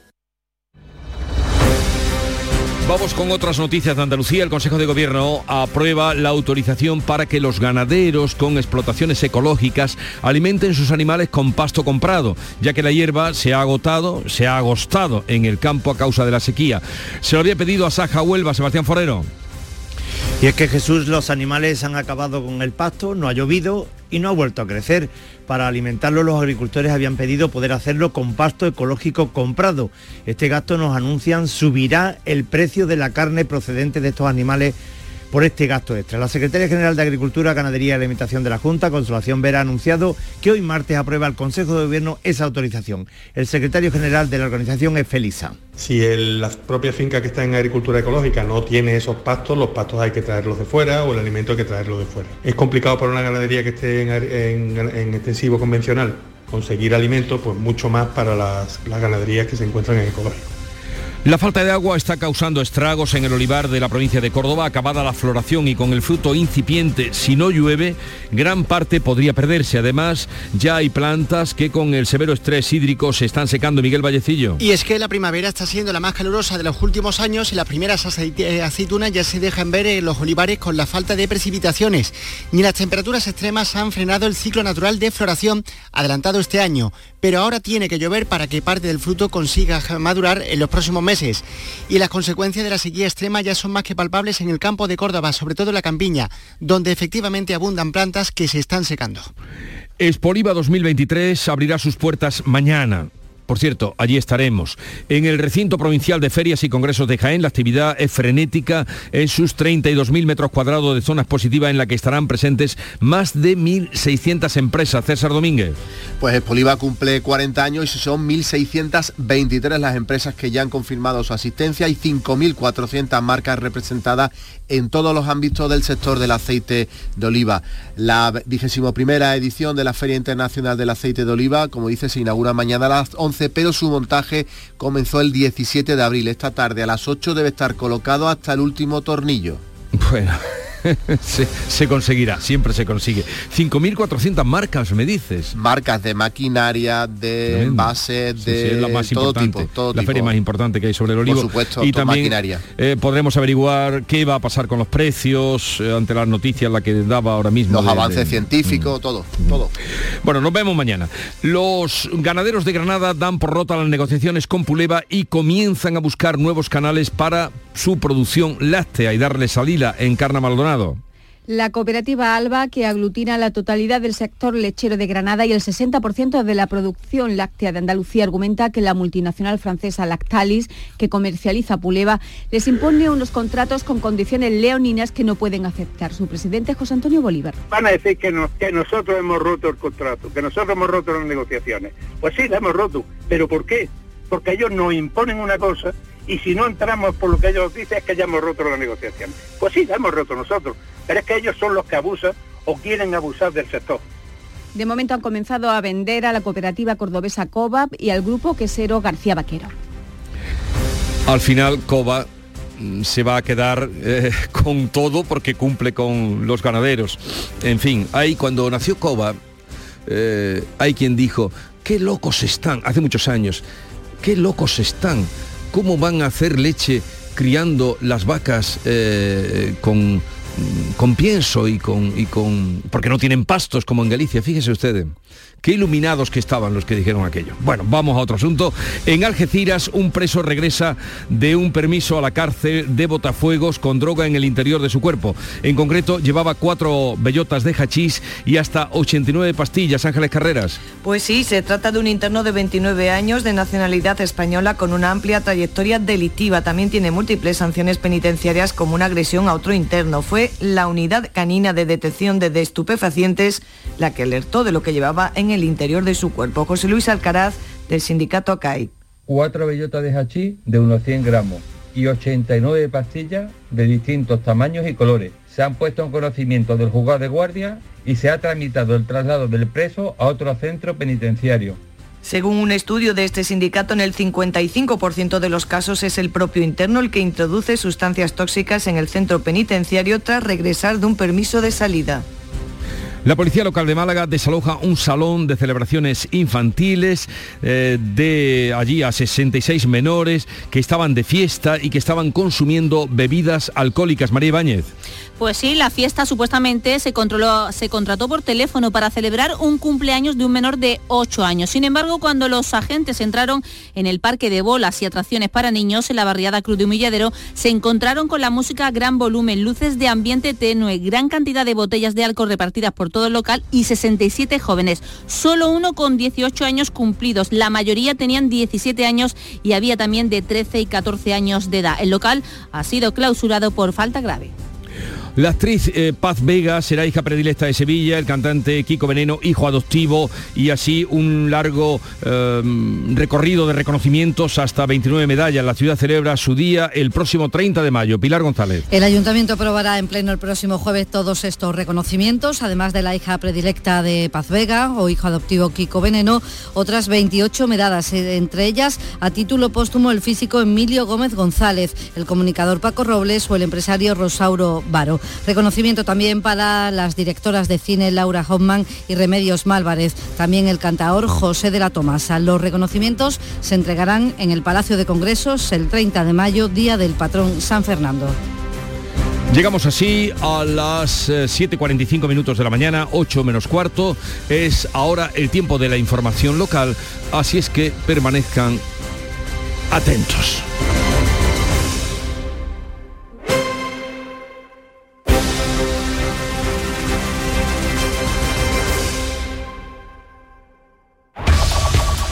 Vamos con otras noticias de Andalucía. El Consejo de Gobierno aprueba la autorización para que los ganaderos con explotaciones ecológicas alimenten sus animales con pasto comprado, ya que la hierba se ha agotado, se ha agostado en el campo a causa de la sequía. Se lo había pedido a Saja Huelva, Sebastián Forero. Y es que Jesús, los animales han acabado con el pasto, no ha llovido y no ha vuelto a crecer. Para alimentarlo los agricultores habían pedido poder hacerlo con pasto ecológico comprado. Este gasto nos anuncian subirá el precio de la carne procedente de estos animales por este gasto extra. La secretaria general de Agricultura, Ganadería y Alimentación de la Junta, Consolación Vera, ha anunciado que hoy martes aprueba el Consejo de Gobierno esa autorización. El secretario general de la organización es Felisa. Si la propia finca que está en agricultura ecológica no tiene esos pastos, los pastos hay que traerlos de fuera o el alimento hay que traerlo de fuera. Es complicado para una ganadería que esté en, en- en extensivo convencional conseguir alimentos, pues mucho más para las, las ganaderías que se encuentran en ecológico. La falta de agua está causando estragos en el olivar de la provincia de Córdoba, acabada la floración y con el fruto incipiente, si no llueve, gran parte podría perderse. Además, ya hay plantas que con el severo estrés hídrico se están secando. Miguel Vallecillo. Y es que la primavera está siendo la más calurosa de los últimos años y las primeras eh, aceitunas ya se dejan ver en los olivares con la falta de precipitaciones. Ni las temperaturas extremas han frenado el ciclo natural de floración adelantado este año, pero ahora tiene que llover para que parte del fruto consiga madurar en los próximos meses. Y las consecuencias de la sequía extrema ya son más que palpables en el campo de Córdoba, sobre todo en la campiña, donde efectivamente abundan plantas que se están secando. Expoliva 2023 abrirá sus puertas mañana. Por cierto, allí estaremos. En el recinto provincial de ferias y congresos de Jaén, la actividad es frenética en sus 32.000 metros cuadrados de zona expositiva en la que estarán presentes más de 1.600 empresas. César Domínguez. Pues Expoliva cumple 40 años y son 1.623 las empresas que ya han confirmado su asistencia y 5.400 marcas representadas en todos los ámbitos del sector del aceite de oliva. La vigésimo primera edición de la Feria Internacional del Aceite de Oliva, como dice, se inaugura mañana a las 11, pero su montaje comenzó el 17 de abril. Esta tarde a las 8 debe estar colocado hasta el último tornillo. Bueno. *laughs* *laughs* se, se conseguirá, siempre se consigue. 5.400 marcas, me dices. Marcas de maquinaria, de envases, Sí, de sí, es la más todo importante, tipo, todo la tipo. feria más importante que hay sobre el olivo. Por supuesto, y también maquinaria. eh, podremos averiguar qué va a pasar con los precios eh, ante las noticias la que daba ahora mismo. Los de- avances de- científicos, todo, todo. Bueno, nos vemos mañana. Los ganaderos de Granada dan por rota las negociaciones con Puleva y comienzan a buscar nuevos canales para su producción láctea y darle salida en Carna Maldonado. La cooperativa Alba, que aglutina la totalidad del sector lechero de Granada y el 60% de la producción láctea de Andalucía, argumenta que la multinacional francesa Lactalis, que comercializa Puleva, les impone unos contratos con condiciones leoninas que no pueden aceptar. Su presidente José Antonio Bolívar. Van a decir que, nos- que nosotros hemos roto el contrato, que nosotros hemos roto las negociaciones. Pues sí, la hemos roto. ¿Pero por qué? Porque ellos nos imponen una cosa y si no entramos por lo que ellos dicen es que ya hemos roto las negociaciones. Pues sí, la hemos roto nosotros. Pero es que ellos son los que abusan o quieren abusar del sector. De momento han comenzado a vender a la cooperativa cordobesa Cobab y al grupo quesero García Vaquero. Al final, Coba mm, se va a quedar eh, *laughs* con todo porque cumple con los ganaderos. En fin, ahí cuando nació Coba, eh, hay quien dijo, qué locos están, hace muchos años, qué locos están, cómo van a hacer leche criando las vacas eh, con, con pienso y con, y con... porque no tienen pastos como en Galicia, fíjese ustedes. Qué iluminados que estaban los que dijeron aquello. Bueno, vamos a otro asunto. En Algeciras, un preso regresa de un permiso a la cárcel de Botafuegos con droga en el interior de su cuerpo. En concreto, llevaba cuatro bellotas de hachís y hasta 89 pastillas. Ángeles Carreras. Pues sí, se trata de un interno de 29 años de nacionalidad española con una amplia trayectoria delictiva. También tiene múltiples sanciones penitenciarias como una agresión a otro interno. Fue la unidad canina de detección de estupefacientes la que alertó de lo que llevaba en el interior de su cuerpo. José Luis Alcaraz, del sindicato CAI. cuatro bellotas de hachís de unos 100 gramos y 89 pastillas de distintos tamaños y colores. Se han puesto en conocimiento del juzgado de guardia y se ha tramitado el traslado del preso a otro centro penitenciario. Según un estudio de este sindicato, en el 55% de los casos es el propio interno el que introduce sustancias tóxicas en el centro penitenciario tras regresar de un permiso de salida. La Policía Local de Málaga desaloja un salón de celebraciones infantiles eh, de allí a 66 menores que estaban de fiesta y que estaban consumiendo bebidas alcohólicas. María Ibáñez. Pues sí, la fiesta supuestamente se, controló, se contrató por teléfono para celebrar un cumpleaños de un menor de 8 años. Sin embargo, cuando los agentes entraron en el parque de bolas y atracciones para niños en la barriada Cruz de Humilladero, se encontraron con la música a gran volumen, luces de ambiente tenue, gran cantidad de botellas de alcohol repartidas por todo el local y 67 jóvenes. Solo uno con 18 años cumplidos. La mayoría tenían 17 años y había también de 13 y 14 años de edad. El local ha sido clausurado por falta grave. La actriz eh, Paz Vega será hija predilecta de Sevilla, el cantante Kiko Veneno, hijo adoptivo y así un largo eh, recorrido de reconocimientos hasta 29 medallas. La ciudad celebra su día el próximo 30 de mayo. Pilar González. El ayuntamiento aprobará en pleno el próximo jueves todos estos reconocimientos, además de la hija predilecta de Paz Vega o hijo adoptivo Kiko Veneno, otras 28 medallas, eh, entre ellas a título póstumo el físico Emilio Gómez González, el comunicador Paco Robles o el empresario Rosauro Varo. Reconocimiento también para las directoras de cine Laura Hoffman y Remedios Málvarez, también el cantaor José de la Tomasa. Los reconocimientos se entregarán en el Palacio de Congresos el 30 de mayo, día del patrón San Fernando. Llegamos así a las 7.45 minutos de la mañana, 8 menos cuarto. Es ahora el tiempo de la información local, así es que permanezcan atentos.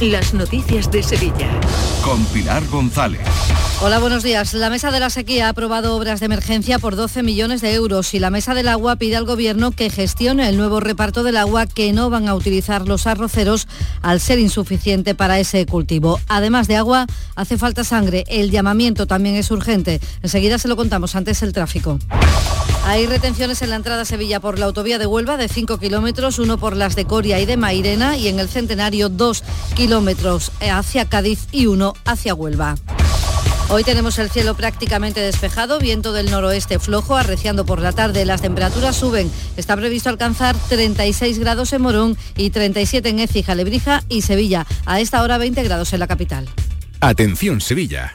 las noticias de Sevilla. Con Pilar González. Hola, buenos días. La Mesa de la Sequía ha aprobado obras de emergencia por 12 millones de euros y la Mesa del Agua pide al Gobierno que gestione el nuevo reparto del agua que no van a utilizar los arroceros al ser insuficiente para ese cultivo. Además de agua, hace falta sangre. El llamamiento también es urgente. Enseguida se lo contamos antes el tráfico. Hay retenciones en la entrada a Sevilla por la autovía de Huelva de 5 kilómetros, uno por las de Coria y de Mairena y en el Centenario 2 kilómetros hacia Cádiz y uno hacia Huelva. Hoy tenemos el cielo prácticamente despejado, viento del noroeste flojo, arreciando por la tarde. Las temperaturas suben. Está previsto alcanzar 36 grados en Morón y 37 en Écija, Lebrija y Sevilla. A esta hora 20 grados en la capital. Atención Sevilla.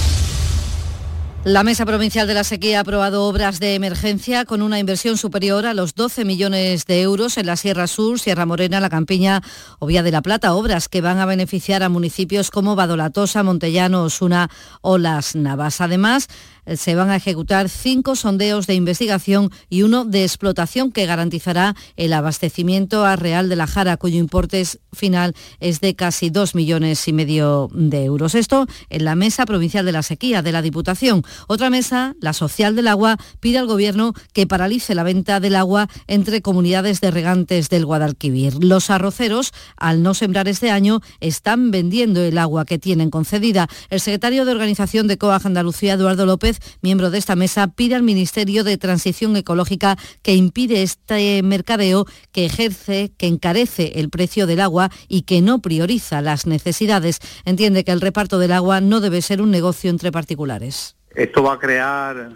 La Mesa Provincial de la Sequía ha aprobado obras de emergencia con una inversión superior a los 12 millones de euros en la Sierra Sur, Sierra Morena, La Campiña o Vía de la Plata, obras que van a beneficiar a municipios como Badolatosa, Montellano, Osuna o Las Navas. Además, se van a ejecutar cinco sondeos de investigación y uno de explotación que garantizará el abastecimiento a Real de la Jara, cuyo importe final es de casi dos millones y medio de euros. Esto en la Mesa Provincial de la Sequía de la Diputación. Otra mesa, la Social del Agua, pide al Gobierno que paralice la venta del agua entre comunidades de regantes del Guadalquivir. Los arroceros, al no sembrar este año, están vendiendo el agua que tienen concedida. El secretario de Organización de COAG Andalucía, Eduardo López, miembro de esta mesa, pide al Ministerio de Transición Ecológica que impide este mercadeo que ejerce, que encarece el precio del agua y que no prioriza las necesidades. Entiende que el reparto del agua no debe ser un negocio entre particulares. Esto va a crear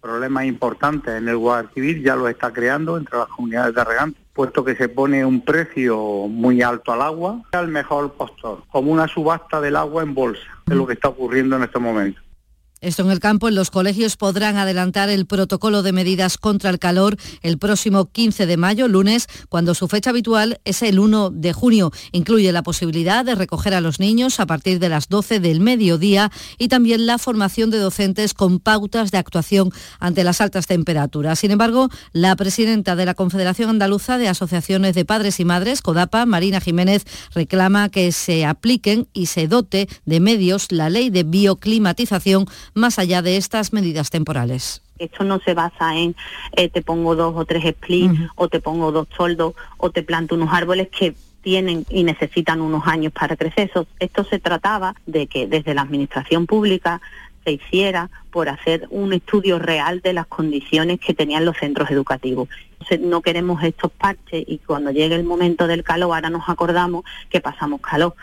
problemas importantes en el Guadalquivir, ya lo está creando entre las comunidades de regantes, puesto que se pone un precio muy alto al agua, al mejor postor, como una subasta del agua en bolsa, es lo que está ocurriendo en este momento. Esto en el campo, en los colegios podrán adelantar el protocolo de medidas contra el calor el próximo 15 de mayo, lunes, cuando su fecha habitual es el 1 de junio. Incluye la posibilidad de recoger a los niños a partir de las 12 del mediodía y también la formación de docentes con pautas de actuación ante las altas temperaturas. Sin embargo, la presidenta de la Confederación Andaluza de Asociaciones de Padres y Madres, CODAPA, Marina Jiménez, reclama que se apliquen y se dote de medios la ley de bioclimatización más allá de estas medidas temporales. Esto no se basa en eh, te pongo dos o tres splits o te pongo dos toldos o te planto unos árboles que tienen y necesitan unos años para crecer. esto se trataba de que desde la administración pública se hiciera por hacer un estudio real de las condiciones que tenían los centros educativos. No queremos estos parches y cuando llegue el momento del calor, ahora nos acordamos que pasamos calor.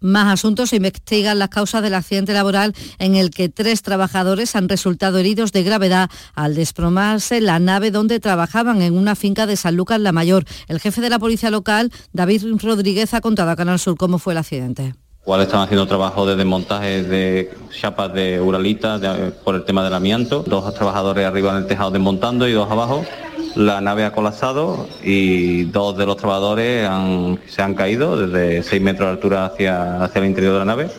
Más asuntos se investigan las causas del accidente laboral en el que tres trabajadores han resultado heridos de gravedad al desplomarse la nave donde trabajaban en una finca de San Lucas la Mayor. El jefe de la policía local, David Rodríguez, ha contado a Canal Sur cómo fue el accidente. Igual están haciendo trabajo de desmontaje de chapas de Uralita por el tema del amianto. Dos trabajadores arriba en el tejado desmontando y dos abajo la nave ha colapsado y dos de los trabajadores se han caído desde 6 metros de altura hacia, hacia el interior de la nave.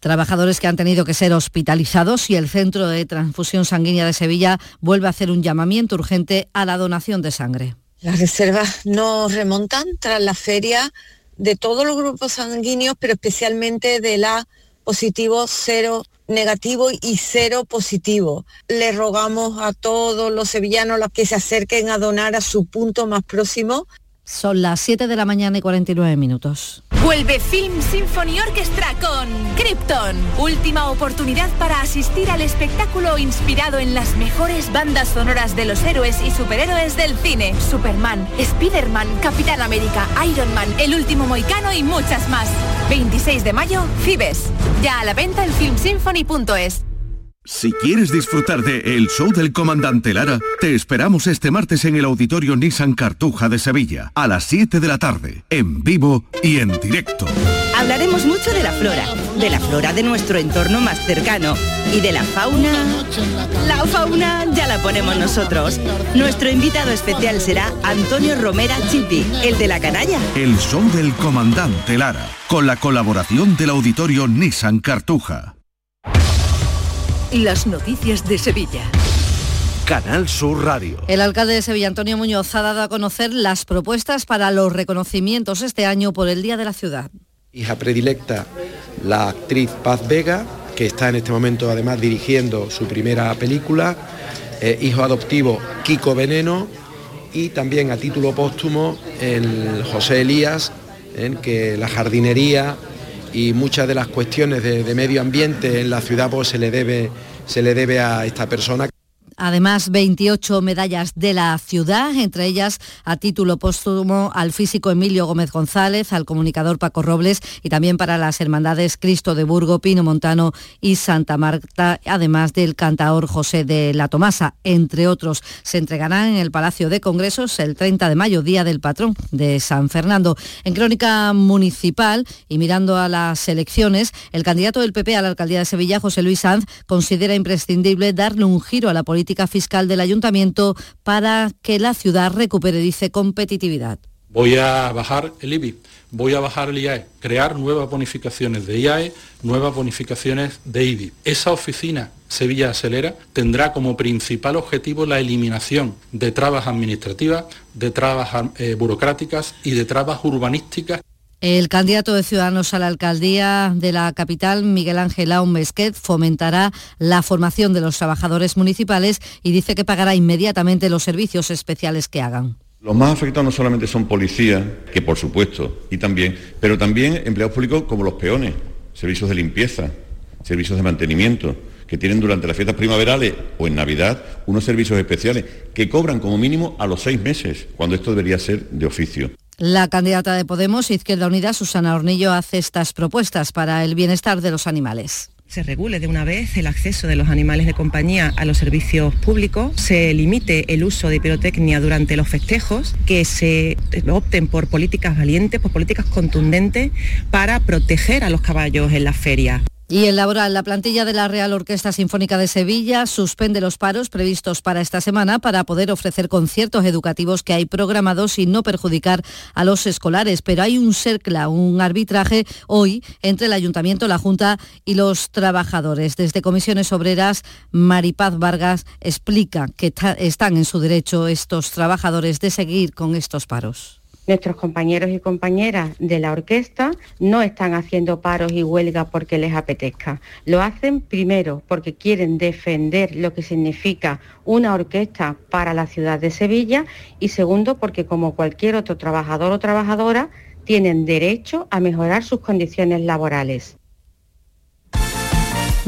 Trabajadores que han tenido que ser hospitalizados y el Centro de Transfusión Sanguínea de Sevilla vuelve a hacer un llamamiento urgente a la donación de sangre. Las reservas nos remontan tras la feria de todos los grupos sanguíneos, pero especialmente de la positivo, cero negativo y cero positivo. Le rogamos a todos los sevillanos que se acerquen a donar a su punto más próximo son las 7 de la mañana y 49 minutos. Vuelve Film Symphony Orchestra con Krypton. Última oportunidad para asistir al espectáculo inspirado en las mejores bandas sonoras de los héroes y superhéroes del cine. Superman, Spider-Man, Capitán América, Iron Man, El Último Moicano y muchas más. 26 de mayo, Fibes. Ya a la venta en filmsymphony.es. Si quieres disfrutar de El Show del Comandante Lara, te esperamos este martes en el Auditorio Nissan Cartuja de Sevilla, a las 7 de la tarde, en vivo y en directo. Hablaremos mucho de la flora, de la flora de nuestro entorno más cercano y de la fauna... La fauna ya la ponemos nosotros. Nuestro invitado especial será Antonio Romera Chipi, el de la canalla. El Show del Comandante Lara, con la colaboración del Auditorio Nissan Cartuja. Las noticias de Sevilla. Canal Sur Radio. El alcalde de Sevilla, Antonio Muñoz, ha dado a conocer las propuestas para los reconocimientos este año por el Día de la Ciudad. Hija predilecta, la actriz Paz Vega, que está en este momento además dirigiendo su primera película. Eh, hijo adoptivo, Kiko Veneno. Y también a título póstumo, el José Elías, en que la jardinería y muchas de las cuestiones de, medio ambiente en la ciudad pues, se, le debe, se le debe a esta persona. Además, 28 medallas de la ciudad, entre ellas a título póstumo al físico Emilio Gómez González, al comunicador Paco Robles y también para las hermandades Cristo de Burgo, Pino Montano y Santa Marta, además del cantaor José de la Tomasa, entre otros. Se entregarán en el Palacio de Congresos el 30 de mayo, día del patrón de San Fernando. En crónica municipal y mirando a las elecciones, el candidato del PP a la alcaldía de Sevilla, José Luis Sanz, considera imprescindible darle un giro a la política fiscal del ayuntamiento para que la ciudad recupere, dice, competitividad. Voy a bajar el IBI, voy a bajar el IAE, crear nuevas bonificaciones de IAE, nuevas bonificaciones de IBI. Esa oficina Sevilla Acelera tendrá como principal objetivo la eliminación de trabas administrativas, de trabas eh, burocráticas y de trabas urbanísticas el candidato de Ciudadanos a la alcaldía de la capital, Miguel Ángel Aun Mesquet, fomentará la formación de los trabajadores municipales y dice que pagará inmediatamente los servicios especiales que hagan. Los más afectados no solamente son policías, que por supuesto, y también, pero también empleados públicos como los peones, servicios de limpieza, servicios de mantenimiento, que tienen durante las fiestas primaverales o en Navidad unos servicios especiales que cobran como mínimo a los seis meses, cuando esto debería ser de oficio. La candidata de Podemos, Izquierda Unida, Susana Hornillo, hace estas propuestas para el bienestar de los animales se regule de una vez el acceso de los animales de compañía a los servicios públicos, se limite el uso de pirotecnia durante los festejos, que se opten por políticas valientes, por políticas contundentes para proteger a los caballos en las ferias. Y en laboral, la plantilla de la Real Orquesta Sinfónica de Sevilla suspende los paros previstos para esta semana para poder ofrecer conciertos educativos que hay programados y no perjudicar a los escolares. Pero hay un cercla, un arbitraje hoy entre el Ayuntamiento, la Junta y los trabajadores. Desde Comisiones Obreras, Maripaz Vargas explica que están en su derecho estos trabajadores de seguir con estos paros. Nuestros compañeros y compañeras de la orquesta no están haciendo paros y huelga porque les apetezca. Lo hacen primero porque quieren defender lo que significa una orquesta para la ciudad de Sevilla y segundo porque como cualquier otro trabajador o trabajadora tienen derecho a mejorar sus condiciones laborales.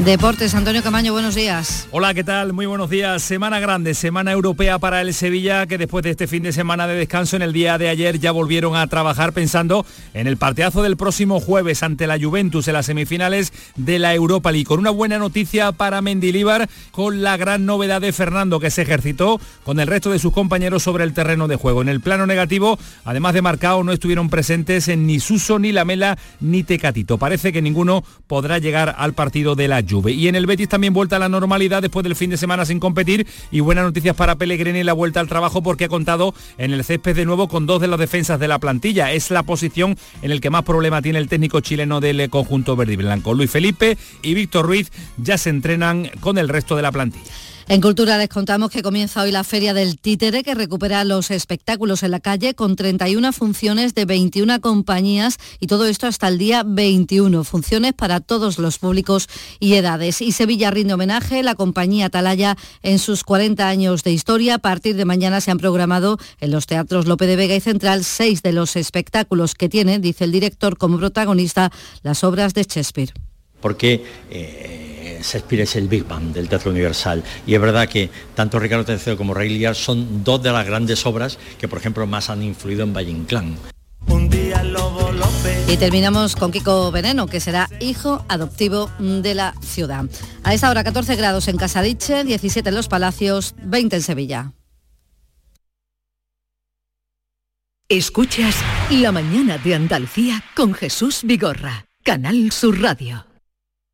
Deportes, Antonio Camaño, buenos días. Hola, ¿qué tal? Muy buenos días. Semana grande, semana europea para el Sevilla, que después de este fin de semana de descanso en el día de ayer ya volvieron a trabajar pensando en el partidazo del próximo jueves ante la Juventus en las semifinales de la Europa League. Con una buena noticia para Mendilíbar, con la gran novedad de Fernando, que se ejercitó con el resto de sus compañeros sobre el terreno de juego. En el plano negativo, además de Marcao, no estuvieron presentes en ni Suso, ni Lamela, ni Tecatito. Parece que ninguno podrá llegar al partido de la Juve. Y en el Betis también vuelta a la normalidad después del fin de semana sin competir y buenas noticias para Pellegrini y la vuelta al trabajo porque ha contado en el césped de nuevo con dos de las defensas de la plantilla. Es la posición en el que más problema tiene el técnico chileno del conjunto verde y blanco. Luis Felipe y Víctor Ruiz ya se entrenan con el resto de la plantilla. En Cultura les contamos que comienza hoy la Feria del Títere, que recupera los espectáculos en la calle con 31 funciones de 21 compañías y todo esto hasta el día 21. Funciones para todos los públicos y edades. Y Sevilla rinde homenaje, la compañía Atalaya en sus 40 años de historia. A partir de mañana se han programado en los teatros Lope de Vega y Central seis de los espectáculos que tiene, dice el director, como protagonista las obras de Shakespeare. Porque eh, Shakespeare es el Big Bang del Teatro Universal. Y es verdad que tanto Ricardo III como Ray Liotta son dos de las grandes obras que, por ejemplo, más han influido en Valle Inclán. Y terminamos con Kiko Veneno, que será hijo adoptivo de la ciudad. A esta hora 14 grados en Casadiche, 17 en Los Palacios, 20 en Sevilla. Escuchas La mañana de Andalucía con Jesús Vigorra, Canal Sur Radio.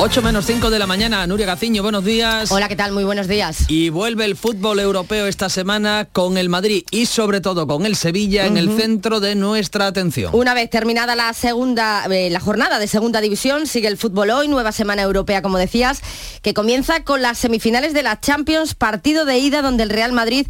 8 menos 5 de la mañana, Nuria Gaciño, buenos días. Hola, ¿qué tal? Muy buenos días. Y vuelve el fútbol europeo esta semana con el Madrid y sobre todo con el Sevilla en el centro de nuestra atención. Una vez terminada la segunda, eh, la jornada de segunda división, sigue el fútbol hoy, nueva semana europea, como decías, que comienza con las semifinales de la Champions, partido de ida donde el Real Madrid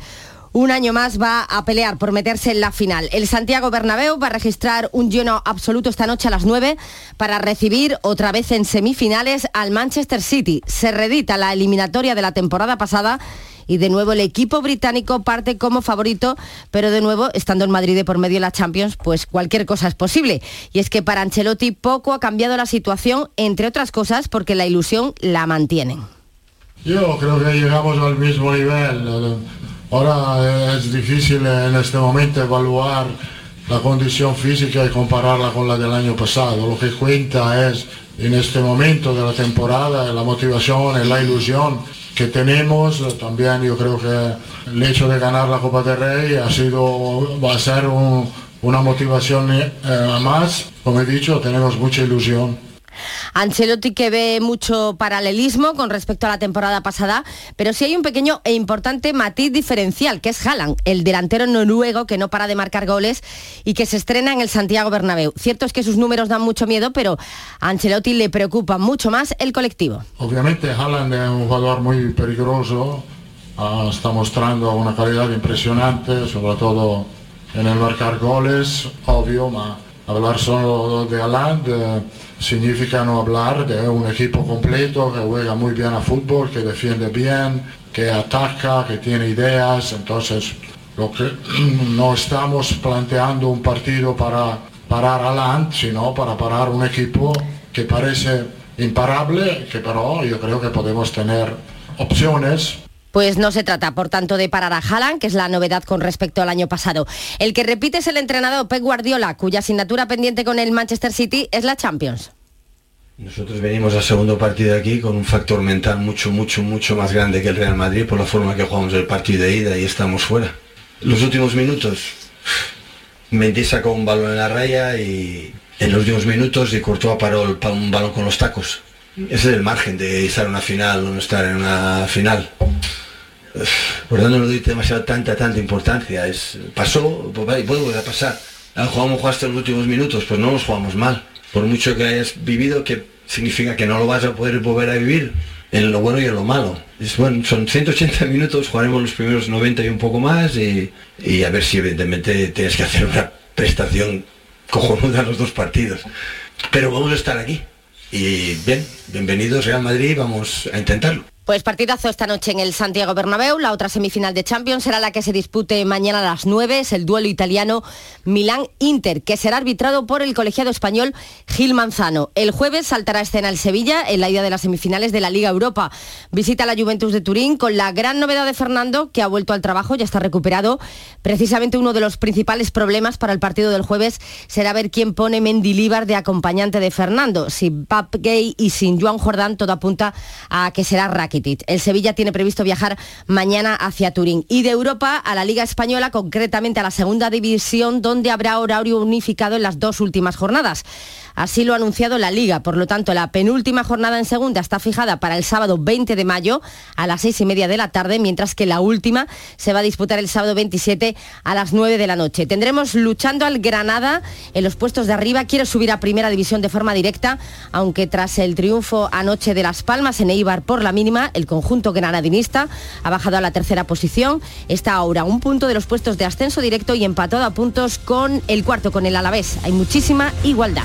un año más va a pelear por meterse en la final. El Santiago Bernabéu va a registrar un lleno absoluto esta noche a las 9 para recibir otra vez en semifinales al Manchester City. Se redita la eliminatoria de la temporada pasada y de nuevo el equipo británico parte como favorito, pero de nuevo, estando en Madrid de por medio de la Champions, pues cualquier cosa es posible. Y es que para Ancelotti poco ha cambiado la situación, entre otras cosas porque la ilusión la mantienen. Yo creo que llegamos al mismo nivel. Ahora es difícil en este momento evaluar la condición física y compararla con la del año pasado. Lo que cuenta es en este momento de la temporada la motivación la ilusión que tenemos. También yo creo que el hecho de ganar la Copa de Rey ha sido, va a ser una motivación eh, más. Como he dicho, tenemos mucha ilusión. Ancelotti que ve mucho paralelismo con respecto a la temporada pasada, pero sí hay un pequeño e importante matiz diferencial, que es Haaland, el delantero noruego que no para de marcar goles y que se estrena en el Santiago Bernabéu. Cierto es que sus números dan mucho miedo, pero a Ancelotti le preocupa mucho más el colectivo. Obviamente Haaland es un jugador muy peligroso, ah, está mostrando una calidad impresionante, sobre todo en el marcar goles, obvio, ma hablar solo de Haaland eh, significa no hablar de un equipo completo que juega muy bien a fútbol, que defiende bien, que ataca, que tiene ideas. Entonces, lo que *clears throat* no estamos planteando un partido para parar a Land, sino para parar un equipo que parece imparable, que pero yo creo que podemos tener opciones pues no se trata, por tanto, de parar a que es la novedad con respecto al año pasado. El que repite es el entrenador Pep Guardiola, cuya asignatura pendiente con el Manchester City es la Champions. Nosotros venimos al segundo partido aquí con un factor mental mucho, mucho, mucho más grande que el Real Madrid por la forma que jugamos el partido de ida y estamos fuera. Los últimos minutos, Mendy sacó un balón en la raya y en los últimos minutos y Courtois paró un balón con los tacos. Ese es el margen de estar en una final o no estar en una final. Por no le doy demasiado tanta, tanta importancia. Es, pasó, pues puede volver a pasar. Ahora jugamos hasta los últimos minutos, pues no nos jugamos mal. Por mucho que hayas vivido, que significa que no lo vas a poder volver a vivir en lo bueno y en lo malo. Es, bueno, son 180 minutos, jugaremos los primeros 90 y un poco más y, a ver si evidentemente tienes que hacer una prestación cojonuda los dos partidos. Pero vamos a estar aquí. Y bien, bienvenidos Real Madrid, vamos a intentarlo. Pues partidazo esta noche en el Santiago Bernabéu. La otra semifinal de Champions será la que se dispute mañana a las 9. Es el duelo italiano Milán-Inter, que será arbitrado por el colegiado español Gil Manzano. El jueves saltará escena el Sevilla en la ida de las semifinales de la Liga Europa. Visita la Juventus de Turín con la gran novedad de Fernando, que ha vuelto al trabajo, ya está recuperado. Precisamente uno de los principales problemas para el partido del jueves será ver quién pone Mendilíbar de acompañante de Fernando. Sin Pap Gay y sin Joan Jordán, todo apunta a que será Raki. El Sevilla tiene previsto viajar mañana hacia Turín. Y de Europa a la Liga Española, concretamente a la segunda división, donde habrá horario unificado en las dos últimas jornadas. Así lo ha anunciado la Liga. Por lo tanto, la penúltima jornada en segunda está fijada para el sábado 20 de mayo a las seis y media de la tarde, mientras que la última se va a disputar el sábado 27 a las 9 de la noche. Tendremos luchando al Granada en los puestos de arriba. Quiere subir a primera división de forma directa, aunque tras el triunfo anoche de Las Palmas en Eibar por la mínima, el conjunto granadinista ha bajado a la tercera posición. Está ahora un punto de los puestos de ascenso directo y empatado a puntos con el cuarto, con el Alavés. Hay muchísima igualdad.